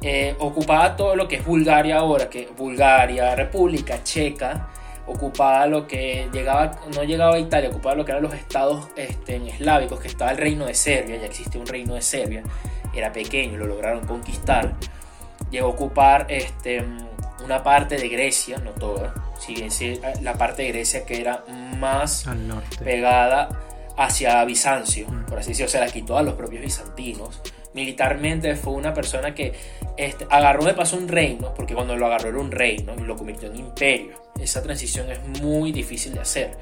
eh, ocupaba todo lo que es Bulgaria ahora, que Bulgaria, República Checa, ocupaba lo que llegaba, no llegaba a Italia, ocupaba lo que eran los estados este, eslávicos, que estaba el reino de Serbia, ya existía un reino de Serbia, era pequeño, lo lograron conquistar. Llegó a ocupar este, una parte de Grecia, no toda, sí, la parte de Grecia que era más pegada hacia Bizancio, mm. por así decirlo, se la quitó a los propios bizantinos. Militarmente fue una persona que este, agarró de paso un reino, porque cuando lo agarró era un reino y lo convirtió en imperio. Esa transición es muy difícil de hacer.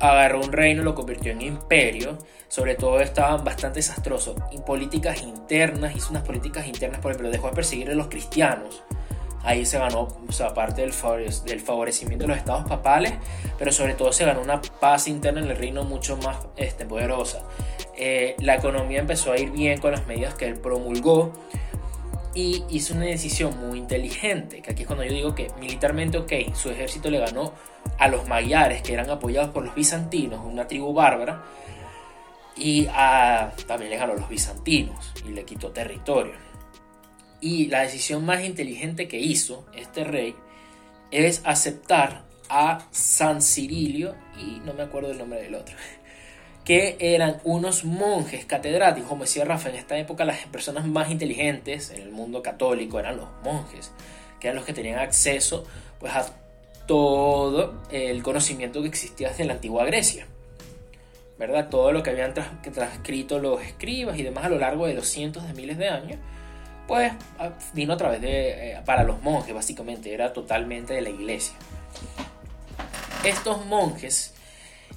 Agarró un reino y lo convirtió en imperio. Sobre todo estaban bastante desastrosos. Y políticas internas, hizo unas políticas internas, por ejemplo, dejó de perseguir a los cristianos ahí se ganó, o sea, aparte del, favorecimiento de los estados papales, pero sobre todo se ganó una paz interna en el reino mucho más este, poderosa. Eh, la economía empezó a ir bien con las medidas que él promulgó y hizo una decisión muy inteligente, que aquí es cuando yo digo que militarmente, ok, su ejército le ganó a los magiares, que eran apoyados por los bizantinos, una tribu bárbara, y también le ganó a los bizantinos y le quitó territorio. Y la decisión más inteligente que hizo este rey es aceptar a San Cirilio y no me acuerdo el nombre del otro, que eran unos monjes catedráticos, como decía Rafa, en esta época las personas más inteligentes en el mundo católico eran los monjes, que eran los que tenían acceso pues, a todo el conocimiento que existía desde la antigua Grecia. ¿verdad? Todo lo que habían transcrito los escribas y demás a lo largo de los cientos de miles de años pues ah, vino a través de, eh, para los monjes básicamente, era totalmente de la iglesia. Estos monjes,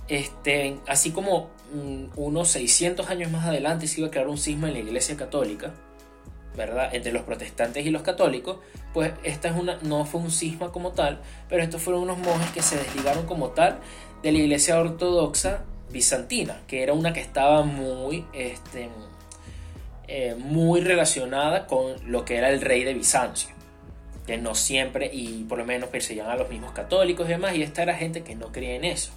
este, así como mm, unos 600 años más adelante se iba a crear un cisma en la iglesia católica, ¿verdad? Entre los protestantes y los católicos, pues esta es una, no fue un cisma como tal, pero estos fueron unos monjes que se desligaron como tal de la iglesia ortodoxa bizantina, que era una que estaba muy, este, eh, muy relacionada con lo que era el rey de Bizancio, que no siempre y por lo menos perseguían a los mismos católicos y demás, y esta era gente que no creía en eso.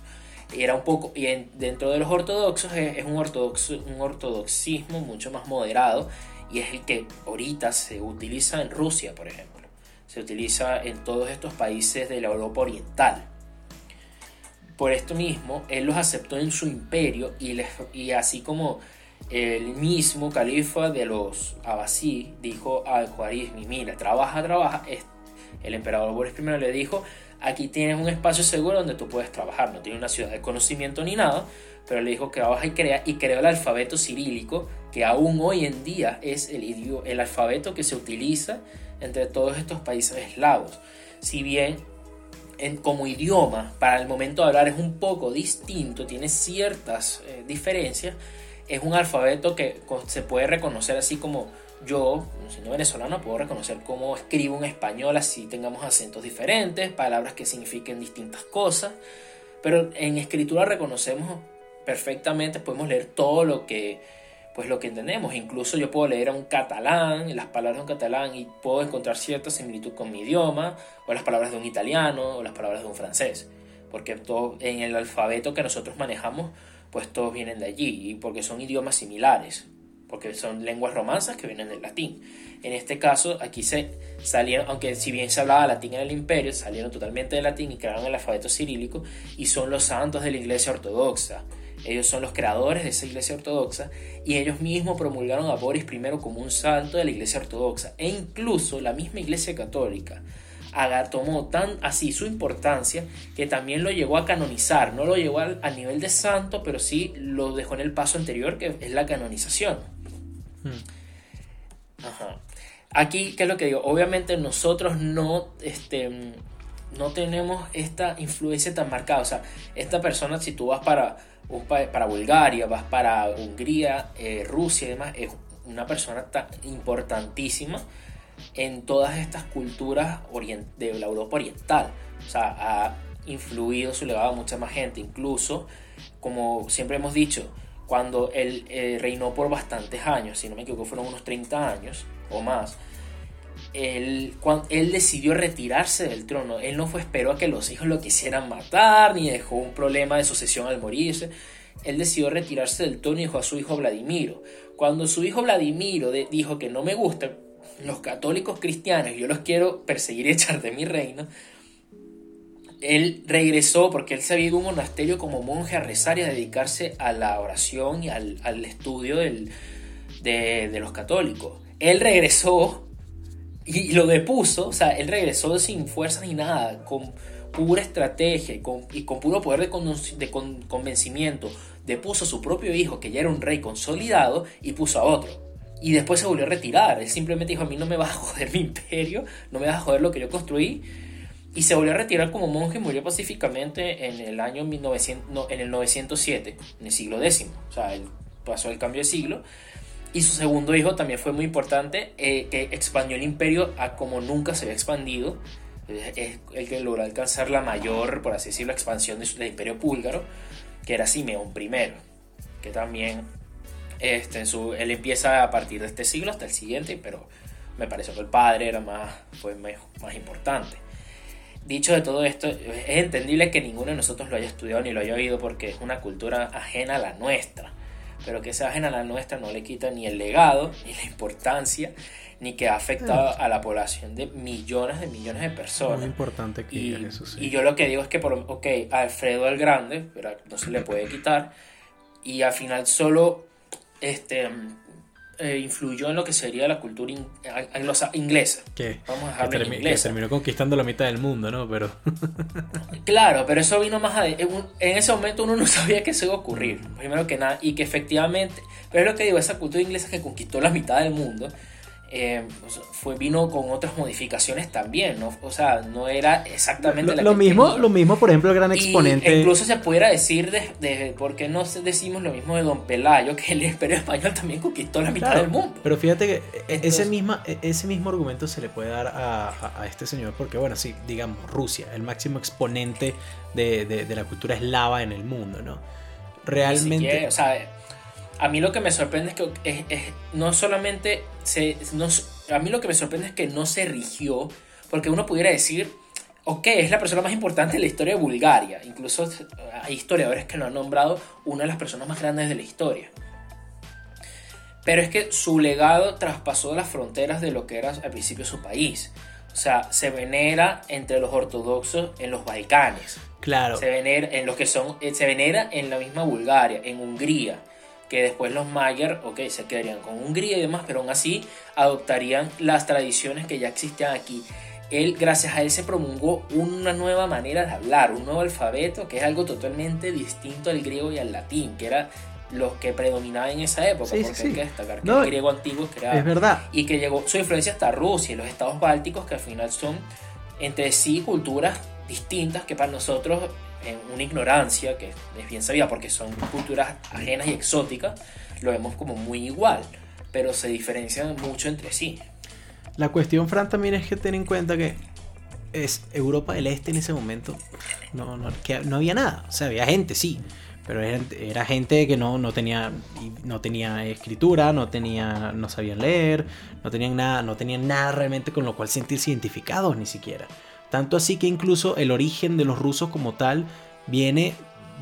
Era un poco, y dentro de los ortodoxos es, un, ortodoxo, un ortodoxismo mucho más moderado, y es el que ahorita se utiliza en Rusia, por ejemplo. Se utiliza en todos estos países de la Europa Oriental. Por esto mismo, él los aceptó en su imperio y, les, y así como el mismo califa de los Abbasí dijo al Juarizmi, mira, trabaja, trabaja. El emperador Boris I le dijo, aquí tienes un espacio seguro donde tú puedes trabajar. No tiene una ciudad de conocimiento ni nada, pero le dijo que trabaja y crea, y creó el alfabeto cirílico, que aún hoy en día es el, el alfabeto que se utiliza entre todos estos países eslavos. Si bien en, como idioma, para el momento de hablar es un poco distinto, tiene ciertas eh, diferencias, es un alfabeto que se puede reconocer así como yo, siendo venezolano, puedo reconocer cómo escribo en español, así tengamos acentos diferentes, palabras que signifiquen distintas cosas, pero en escritura reconocemos perfectamente, podemos leer todo lo que, pues lo que entendemos. Incluso yo puedo leer a un catalán, las palabras de un catalán, y puedo encontrar cierta similitud con mi idioma, o las palabras de un italiano, o las palabras de un francés, porque todo, en el alfabeto que nosotros manejamos pues todos vienen de allí, y porque son idiomas similares, porque son lenguas romanzas que vienen del latín. En este caso, aquí se salieron, aunque si bien se hablaba latín en el imperio, salieron totalmente del latín y crearon el alfabeto cirílico, y son los santos de la iglesia ortodoxa. Ellos son los creadores de esa iglesia ortodoxa y ellos mismos promulgaron a Boris I como un santo de la iglesia ortodoxa. E incluso la misma iglesia católica tomó tan así su importancia que también lo llegó a canonizar. No lo llevó al, nivel de santo, pero sí lo dejó en el paso anterior, que es la canonización. Hmm. Ajá. Aquí, ¿qué es lo que digo? Obviamente nosotros no, este, no tenemos esta influencia tan marcada. O sea, esta persona, si tú vas para, para Bulgaria, vas para Hungría, eh, Rusia y demás, es una persona tan importantísima en todas estas culturas de la Europa Oriental. O sea, ha influido su legado a mucha más gente. Incluso, como siempre hemos dicho, cuando él eh, reinó por bastantes años, si no me equivoco, fueron unos 30 años o más. Él, cuando, él decidió retirarse del trono. Él no fue esperó a que los hijos lo quisieran matar, ni dejó un problema de sucesión al morirse. Él decidió retirarse del trono y dejó a su hijo Vladimiro. Cuando su hijo Vladimiro dijo que no me gustan los católicos cristianos, yo los quiero perseguir y echar de mi reino, él regresó porque él se había ido a un monasterio como monje a rezar y a dedicarse a la oración y al, estudio de, de, los católicos. Él regresó y lo depuso, o sea, él regresó sin fuerza ni nada, con pura estrategia y con, y con puro poder de, de convencimiento. Depuso a su propio hijo, que ya era un rey consolidado, y puso a otro. Y después se volvió a retirar. Él simplemente dijo, a mí no me vas a joder mi imperio, no me vas a joder lo que yo construí. Y se volvió a retirar como monje y murió pacíficamente en el año 1900, en el 907, en el siglo X. O sea, él pasó el cambio de siglo. Y su segundo hijo también fue muy importante, eh, que expandió el imperio a como nunca se había expandido. Es el que logró alcanzar la mayor, por así decirlo, expansión del imperio búlgaro, que era Simeón I, que también este, en su, él empieza a partir de este siglo hasta el siguiente, pero me pareció que el padre era más, fue más, importante. Dicho de todo esto, es entendible que ninguno de nosotros lo haya estudiado ni lo haya oído porque es una cultura ajena a la nuestra. Pero que sea ajena a la nuestra no le quita ni el legado, ni la importancia, ni que ha afectado a la población de millones de millones de personas. Muy importante que y, eso sí. Y yo lo que digo es que, por, ok, Alfredo el Grande, pero no se le puede quitar, y al final solo este, eh, influyó en lo que sería la cultura inglesa. ¿Qué? Vamos a dejarlo en inglés. terminó conquistando la mitad del mundo, ¿no? Pero... claro, pero eso vino más adelante. En ese momento uno no sabía que eso iba a ocurrir, primero que nada, y que efectivamente, pero es lo que digo, esa cultura inglesa que conquistó la mitad del mundo, eh, fue, vino con otras modificaciones también, ¿no? O sea, no era exactamente lo, lo mismo, lo mismo, por ejemplo, el gran exponente. incluso se pudiera decir de, de, por qué no decimos lo mismo de Don Pelayo, que el imperio español también conquistó la mitad del mundo. Pero fíjate que e, ese, misma, e, ese mismo argumento se le puede dar a, a, este señor, porque bueno, sí, digamos, Rusia, el máximo exponente de, de la cultura eslava en el mundo, ¿no? Realmente. o sea, a mí lo que me sorprende es que no solamente se, a mí lo que me sorprende es que no se rigió, porque uno pudiera decir, ok, es la persona más importante en la historia de Bulgaria, incluso hay historiadores que lo han nombrado una de las personas más grandes de la historia. Pero es que su legado traspasó las fronteras de lo que era al principio su país. O sea, se venera entre los ortodoxos en los Balcanes. Claro. Se venera en los que son, eh, se venera en la misma Bulgaria, en Hungría que después los Mayer, ok, se quedarían con Hungría y demás, pero aún así adoptarían las tradiciones que ya existían aquí. Él, gracias a él, se promulgó una nueva manera de hablar, un nuevo alfabeto, que es algo totalmente distinto al griego y al latín, que era los que predominaban en esa época, porque hay que destacar que el griego antiguo creado. Es verdad. Y que llegó su influencia hasta Rusia y los estados bálticos, que al final son entre sí culturas distintas que para nosotros en una ignorancia que es bien sabida porque son culturas ajenas y exóticas, lo vemos como muy igual, pero se diferencian mucho entre sí. La cuestión, Fran, también es que ten en cuenta que es Europa del Este en ese momento no, no, que no había nada. O sea, había gente, sí, pero era, gente que no, no, tenía, no tenía escritura, no, tenía, no sabían leer, no tenían, nada, no tenían nada realmente con lo cual sentirse identificados ni siquiera. Tanto así que incluso el origen de los rusos como tal viene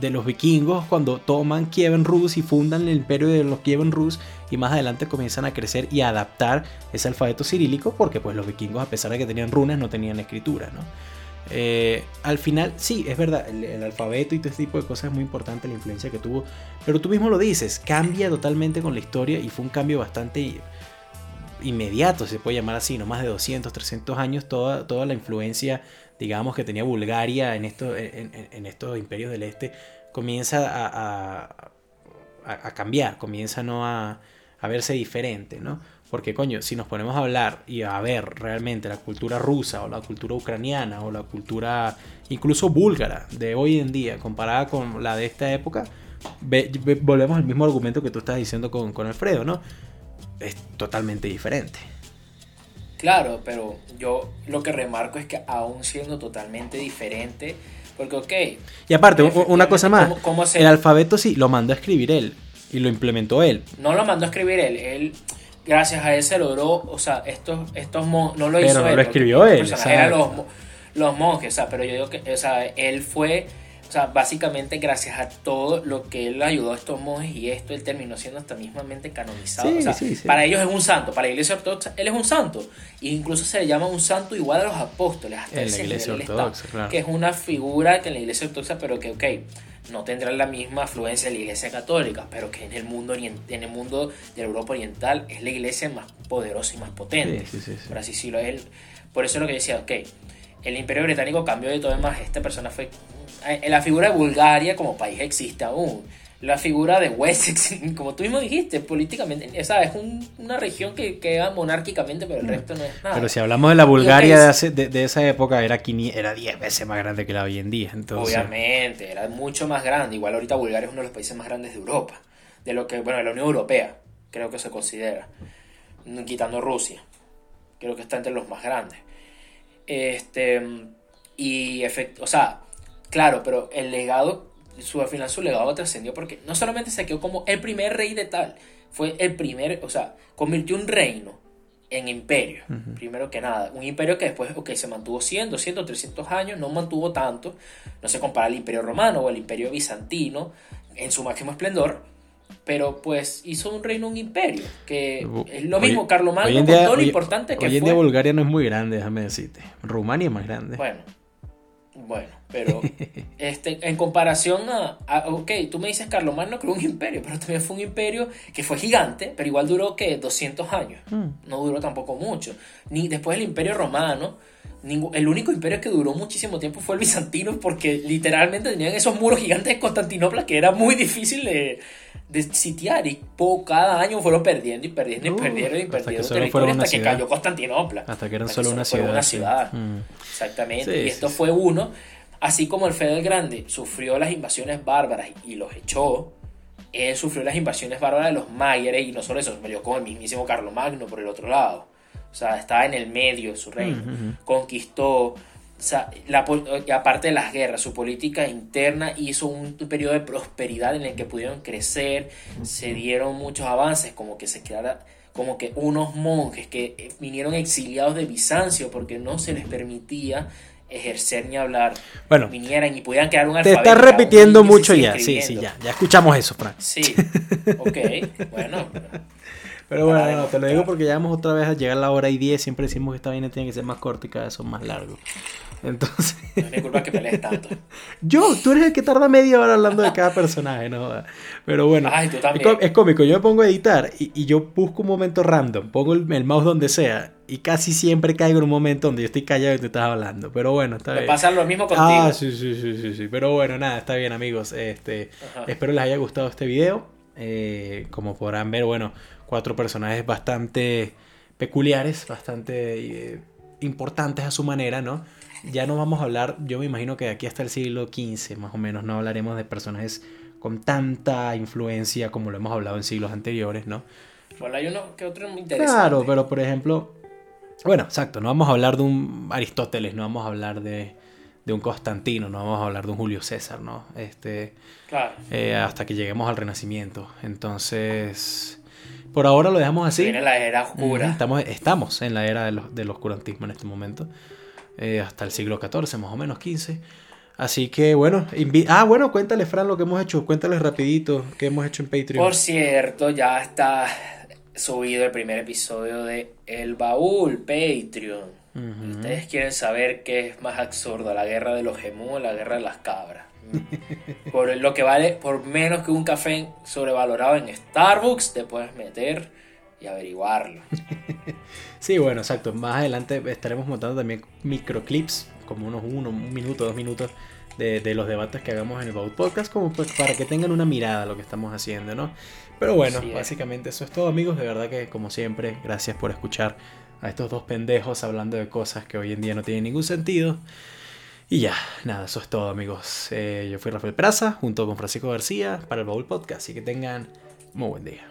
de los vikingos cuando toman Kievan Rus y fundan el imperio de los Kievan Rus y más adelante comienzan a crecer y a adaptar ese alfabeto cirílico porque pues los vikingos a pesar de que tenían runas no tenían escritura, ¿no? Eh, al final, sí, es verdad, el, alfabeto y todo este tipo de cosas es muy importante, la influencia que tuvo, pero tú mismo lo dices, cambia totalmente con la historia y fue un cambio bastante inmediato, se puede llamar así, no más de 200, 300 años, toda, toda la influencia, digamos, que tenía Bulgaria en, esto, en, estos imperios del este, comienza a, a, cambiar, comienza ¿no? a, a verse diferente, ¿no? Porque, coño, si nos ponemos a hablar y a ver realmente la cultura rusa o la cultura ucraniana o la cultura incluso búlgara de hoy en día comparada con la de esta época, volvemos al mismo argumento que tú estás diciendo con, con Alfredo, ¿no? Es totalmente diferente. Claro, pero yo lo que remarco es que aún siendo totalmente diferente, porque ok. Y aparte, una cosa más, el alfabeto sí lo mandó a escribir él y lo implementó él. No lo mandó a escribir él, él gracias a él se logró, o sea, estos, estos no lo hizo pero no lo escribió él. Eran los, los monjes, o sea, pero yo digo que, o sea, él fue, o sea, básicamente gracias a todo lo que él ayudó a estos monjes y esto, él terminó siendo hasta mismamente canonizado. o sea, para ellos es un santo, para la iglesia ortodoxa, él es un santo. E incluso se le llama un santo igual a los apóstoles, hasta en la iglesia ortodoxa, claro. que es una figura que en la iglesia ortodoxa, pero que, ok, no tendrá la misma afluencia de la iglesia católica, pero que en el mundo en el mundo de Europa Oriental es la iglesia más poderosa y más potente. por así decirlo. Él, por eso es lo que decía, ok, el imperio británico cambió de todo demás. Esta persona fue... En eh, la figura de Bulgaria como país existe aún la figura de Wessex, como tú mismo dijiste, políticamente, esa es una región que queda monárquicamente, pero el mm. resto no es nada. Pero si hablamos de la Bulgaria de, esa época, era 10 era veces más grande que la hoy en día. Entonces... Obviamente, era mucho más grande. Igual ahorita Bulgaria es uno de los países más grandes de Europa, de lo que, bueno, de la Unión Europea, creo que se considera, quitando Rusia, creo que está entre los más grandes. Este, y, efecto, o sea, claro, pero el legado su, al final su legado trascendió porque no solamente se quedó como el primer rey de tal, fue el primer, o sea, convirtió un reino en imperio, primero que nada. Un imperio que después, ok, se mantuvo 100, 200, 300 años, no mantuvo tanto, no se compara al imperio romano o al imperio bizantino en su máximo esplendor, pero pues hizo un reino un imperio, que es lo mismo, Carlomagno, con todo lo importante que hoy en día Bulgaria no es muy grande, déjame decirte. Rumania es más grande. Bueno, bueno, pero este, en comparación a, Ok, tú me dices Carlomagno creó un imperio, pero también fue un imperio que fue gigante, pero igual duró que 200 años. Mm. No duró tampoco mucho. Ni después el imperio romano. El único imperio que duró muchísimo tiempo fue el bizantino, porque literalmente tenían esos muros gigantes de Constantinopla que era muy difícil de, sitiar. Y cada año fueron perdiendo y perdiendo y perdiendo y perdiendo territorio hasta que cayó Constantinopla. Hasta que eran solo una ciudad. ciudad. Mm. Exactamente. y esto fue uno Así como el Fede el Grande sufrió las invasiones bárbaras y los echó, él sufrió las invasiones bárbaras de los Mayres y no solo eso, se peleó con el mismísimo Carlomagno por el otro lado. O sea, estaba en el medio de su reino. Conquistó, o sea, la, aparte de las guerras, su política interna hizo un, periodo de prosperidad en el que pudieron crecer, se dieron muchos avances, como que se quedara como que unos monjes que eh, vinieron exiliados de Bizancio porque no se les permitía ejercer ni hablar, bueno, vinieran y pudieran quedar un alfabeto. Te estás repitiendo mucho ya, sí, sí, ya, ya escuchamos eso, Frank. Sí, ok, bueno. Pero bueno, te lo digo porque ya vamos otra vez a llegar a la hora y 10, siempre decimos que esta vaina tiene que ser más corta y cada vez son más largos. Entonces... No es mi culpa que pelees tanto. Yo, tú eres el que tarda media hora hablando de cada personaje, ¿no? Pero bueno, Ay, tú también. Es, cómico. Yo me pongo a editar y, y yo busco un momento random, pongo el, mouse donde sea y casi siempre caigo en un momento donde yo estoy callado y tú estás hablando. Pero bueno, está me bien. pasa lo mismo contigo. Ah, sí, sí, sí, sí, sí. Pero bueno, nada, está bien, amigos. Este, espero les haya gustado este video. Eh, como podrán ver, bueno, cuatro personajes bastante peculiares, bastante eh, importantes a su manera, ¿no? ya no vamos a hablar, yo me imagino que de aquí hasta el siglo XV más o menos no hablaremos de personajes con tanta influencia como lo hemos hablado en siglos anteriores, ¿no? Bueno, hay uno que otro muy interesante. Claro, pero por ejemplo, bueno, exacto, no vamos a hablar de un Aristóteles, no vamos a hablar de, de un Constantino, no vamos a hablar de un Julio César, ¿no? Este, claro. Eh, hasta que lleguemos al Renacimiento. Entonces, por ahora lo dejamos así. Viene la era oscura. Estamos, estamos en la era del oscurantismo en este momento. Eh, hasta el siglo XIV, más o menos 15. Así que bueno, ah, bueno, cuéntale, Fran, lo que hemos hecho. Cuéntale rapidito qué hemos hecho en Patreon. Por cierto, ya está subido el primer episodio de El Baúl Patreon. Ustedes quieren saber qué es más absurdo, la guerra de los gemú o la guerra de las cabras. por lo que vale, por menos que un café sobrevalorado en Starbucks, te puedes meter y averiguarlo. sí, bueno, exacto. Más adelante estaremos montando también microclips, como unos uno, un minuto, dos minutos, de, de, los debates que hagamos en el Baut Podcast, como pues para que tengan una mirada a lo que estamos haciendo, ¿no? Pero bueno, básicamente eso es todo, amigos. De verdad que, como siempre, gracias por escuchar a estos dos pendejos hablando de cosas que hoy en día no tienen ningún sentido. Y ya, nada, eso es todo, amigos. Eh, yo fui Rafael Praza, junto con Francisco García, para el Baúl Podcast. Así que tengan muy buen día.